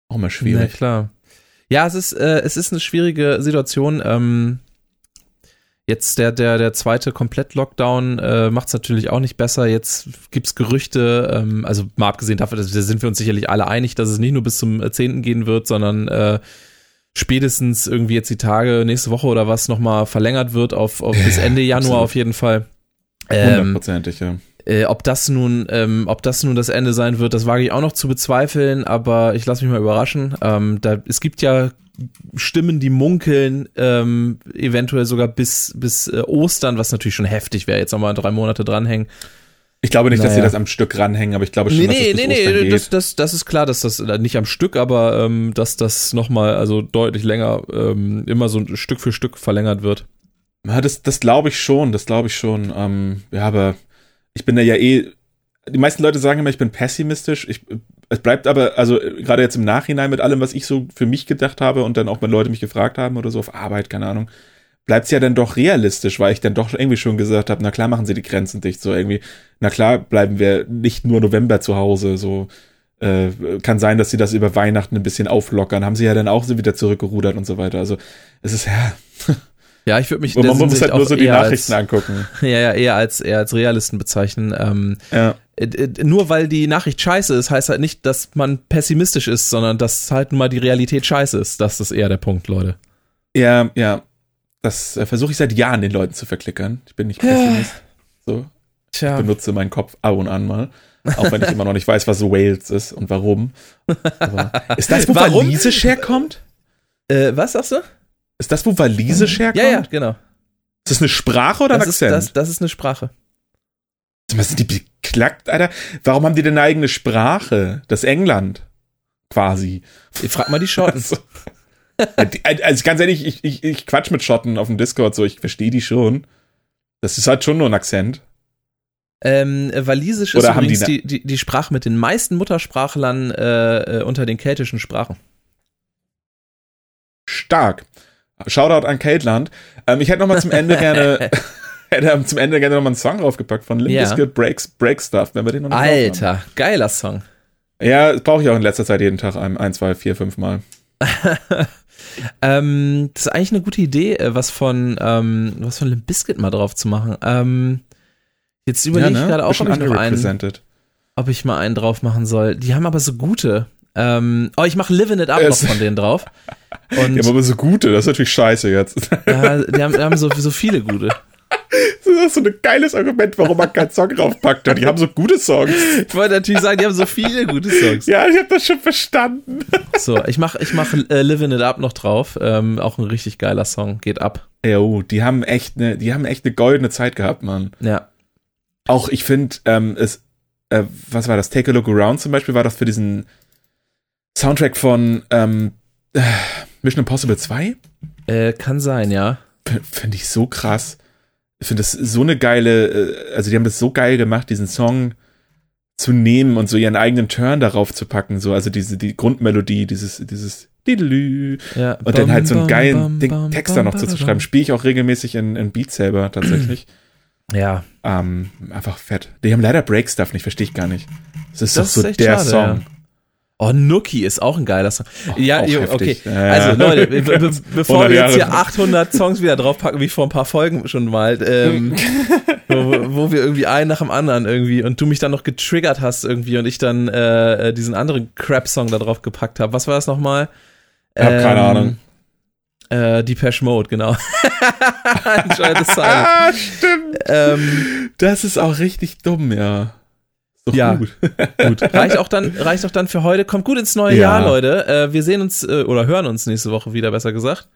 A: Auch mal schwierig.
B: Ja, klar. Ja, es ist, äh, es ist eine schwierige Situation. Ähm, jetzt der, der, der zweite Komplett-Lockdown äh, macht es natürlich auch nicht besser. Jetzt gibt's Gerüchte, ähm, also mal abgesehen davon, da sind wir uns sicherlich alle einig, dass es nicht nur bis zum 10. gehen wird, sondern äh, spätestens irgendwie jetzt die Tage, nächste Woche oder was nochmal verlängert wird auf, auf bis *laughs* Ende Januar absolut. auf jeden Fall.
A: Ähm, Hundertprozentig, ähm, ja.
B: Äh, ob das nun, ähm, ob das nun das Ende sein wird, das wage ich auch noch zu bezweifeln, aber ich lasse mich mal überraschen. Ähm, da, es gibt ja Stimmen, die munkeln, ähm, eventuell sogar bis, bis äh, Ostern, was natürlich schon heftig wäre, jetzt nochmal drei Monate dranhängen.
A: Ich glaube nicht, naja. dass sie das am Stück ranhängen, aber ich glaube schon,
B: nee,
A: dass
B: nee,
A: es bis
B: nee,
A: Ostern
B: nee,
A: geht.
B: das, das, das ist klar, dass das äh, nicht am Stück, aber ähm, dass das nochmal, also deutlich länger, ähm, immer so Stück für Stück verlängert wird.
A: Ja, das, das glaube ich schon, das glaube ich schon. Ähm, ja, aber ich bin da ja eh. Die meisten Leute sagen immer, ich bin pessimistisch. Ich, es bleibt aber, also gerade jetzt im Nachhinein mit allem, was ich so für mich gedacht habe und dann auch wenn Leute mich gefragt haben oder so auf Arbeit, keine Ahnung, bleibt es ja dann doch realistisch, weil ich dann doch irgendwie schon gesagt habe, na klar machen sie die Grenzen dicht, so irgendwie, na klar bleiben wir nicht nur November zu Hause, so äh, kann sein, dass sie das über Weihnachten ein bisschen auflockern, haben sie ja dann auch so wieder zurückgerudert und so weiter. Also es ist ja. *laughs*
B: Ja, ich würde mich.
A: Und man muss halt nur so die Nachrichten als, angucken. *laughs*
B: Ja, ja, eher als eher als Realisten bezeichnen. Ähm,
A: ja.
B: Äh, äh, nur weil die Nachricht scheiße ist, heißt halt nicht, dass man pessimistisch ist, sondern dass halt nun mal die Realität scheiße ist. Das ist eher der Punkt, Leute.
A: Ja, ja. Das äh, versuche ich seit Jahren den Leuten zu verklickern. Ich bin nicht Pessimist. So. Tja. Ich benutze meinen Kopf ab und an mal. Auch wenn ich immer noch nicht weiß, was Wales ist und warum. Aber *laughs* ist das, wo warum? Walisisch herkommt?
B: Äh, was sagst du?
A: Ist das, wo Walisisch herkommt?
B: Ja, ja, genau.
A: Ist das eine Sprache oder
B: das
A: ein Akzent?
B: Ist, das, das ist eine Sprache.
A: Was sind die beklackt, Alter? Warum haben die denn eine eigene Sprache? Das England. Quasi.
B: Ich frag mal die Schotten. *laughs*
A: Also, also ganz ehrlich, ich, ich, ich quatsch mit Schotten auf dem Discord so, ich verstehe die schon. Das ist halt schon nur ein Akzent.
B: Ähm, Walisisch
A: Oder
B: ist
A: haben
B: übrigens
A: die,
B: die, die, die Sprache mit den meisten Muttersprachlern äh, äh, unter den keltischen Sprachen.
A: Stark. Shoutout an Keltland. Ähm, ich hätte noch mal zum Ende gerne *laughs* hätte zum Ende gerne noch mal einen Song draufgepackt von Limp
B: Ja.
A: Bizkit Breaks Break Stuff, wenn wir den noch nicht drauf haben.
B: Alter, geiler Song.
A: Ja, das brauche ich auch in letzter Zeit jeden Tag ein, ein zwei, vier, fünf Mal. *laughs*
B: ähm, das ist eigentlich eine gute Idee, äh, was von, ähm, was von Limp Bizkit mal drauf zu machen. Ähm, jetzt überlege ich gerade auch, ob ich, noch einen, ob ich mal einen drauf machen soll. Die haben aber so gute. Ähm, oh, ich mache Living It Up noch von denen drauf. Und *laughs*
A: Die haben aber so gute, das ist natürlich scheiße jetzt. *laughs*
B: ja, die haben, die haben so, so viele gute. *laughs*
A: Das ist so ein geiles Argument, warum man keinen Song draufpackt. Die haben so gute Songs.
B: Ich wollte natürlich sagen, die haben so viele gute Songs.
A: Ja, ich habe das schon verstanden.
B: So, ich mach, ich mach äh, Living It Up noch drauf. Ähm, auch ein richtig geiler Song. Geht ab.
A: Jo, die haben echt eine, die haben echt eine goldene Zeit gehabt, Mann.
B: Ja.
A: Auch ich finde, ähm, es, äh, was war das? Take a Look Around zum Beispiel war das für diesen Soundtrack von ähm, äh, Mission Impossible 2?
B: Äh, kann sein, ja.
A: Finde ich so krass. Ich finde das so eine geile, äh, also die haben das so geil gemacht, diesen Song zu nehmen und so ihren eigenen Turn darauf zu packen, so, also diese, die Grundmelodie, dieses, dieses Didelü.
B: ja.
A: Und dann halt so einen
B: Bam,
A: geilen
B: bam, bam,
A: Text da noch
B: bam,
A: zu
B: bam,
A: schreiben. Spiele ich auch regelmäßig in, in Beat Saber tatsächlich. *clears throat*
B: Ja.
A: ähm, einfach fett. Die haben leider Break Stuff nicht, verstehe ich gar nicht. Das ist
B: Das
A: doch
B: ist
A: so
B: echt
A: der
B: schade,
A: Song.
B: Oh, Nuki ist auch ein geiler Song. ja,
A: auch heftig.
B: okay.
A: Ja.
B: Also Leute, be be *laughs* bevor
A: 100
B: wir jetzt hier
A: Jahre.
B: 800 Songs wieder draufpacken, wie vor ein paar Folgen schon mal, ähm, *laughs* wo, wo wir irgendwie einen nach dem anderen irgendwie und du mich dann noch getriggert hast irgendwie und ich dann äh, äh, diesen anderen Crap-Song da drauf gepackt habe. Was war das nochmal?
A: Ich hab keine Ahnung.
B: Äh, Depeche Mode, genau. Enjoy the Silence.
A: Ah, stimmt.
B: ähm,
A: Das ist auch richtig dumm, ja. Doch
B: Ja.
A: gut. *laughs*
B: Gut, reicht auch dann, reicht auch dann für heute. Kommt gut ins neue
A: Ja.
B: Jahr, Leute. Äh, wir sehen uns äh, oder hören uns nächste Woche wieder, besser gesagt.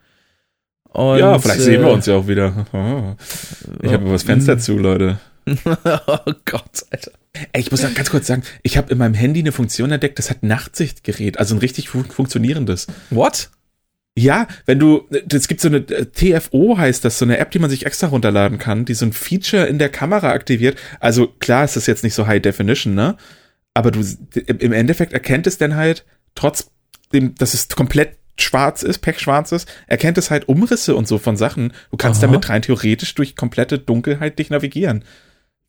B: Und,
A: ja, vielleicht sehen wir
B: äh,
A: uns ja auch wieder. Oh. *laughs* Ich habe das Fenster zu, Leute. *laughs*
B: oh Gott, Alter.
A: Ey, ich muss noch ganz kurz sagen, ich habe in meinem Handy eine Funktion entdeckt, das hat Nachtsichtgerät, also ein richtig fu funktionierendes.
B: What?
A: Ja, wenn du, es gibt so eine äh, TFO heißt das, so eine App, die man sich extra runterladen kann, die so ein Feature in der Kamera aktiviert. Also klar ist das jetzt nicht so High Definition, ne? Aber du, im Endeffekt erkennt es dann halt trotzdem, dass es komplett schwarz ist, pechschwarz ist, erkennt es halt Umrisse und so von Sachen. Du kannst
B: Aha.
A: damit rein theoretisch durch komplette Dunkelheit dich navigieren.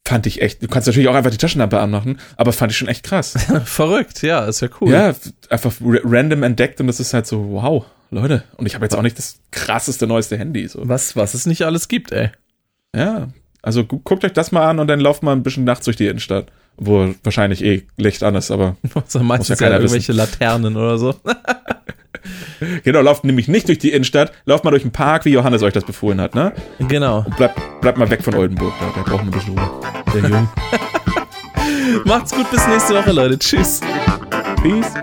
A: Fand ich echt. Du kannst natürlich auch einfach die Taschenlampe anmachen, aber fand ich schon echt krass. *laughs*
B: Verrückt, ja, ist ja cool.
A: Ja, einfach ra- random entdeckt und das ist halt so, wow, Leute. Und ich habe jetzt auch nicht das krasseste, neueste Handy. So.
B: Was, was es nicht alles gibt, ey.
A: Ja, also gu- guckt euch das mal an und dann lauft mal ein bisschen nachts durch die Innenstadt. Wo wahrscheinlich eh Licht an ist, aber *laughs*
B: Also meistens
A: ja
B: ja,
A: keiner
B: irgendwelche Laternen oder so. *laughs*
A: genau, lauft nämlich nicht durch die Innenstadt, lauft mal durch den Park, wie Johannes euch das befohlen hat, ne?
B: genau.
A: Bleibt bleib mal weg von Oldenburg, da, der braucht ein bisschen Ruhe. Der Jung. *laughs*
B: Macht's gut, bis nächste Woche, Leute. Tschüss.
A: Peace.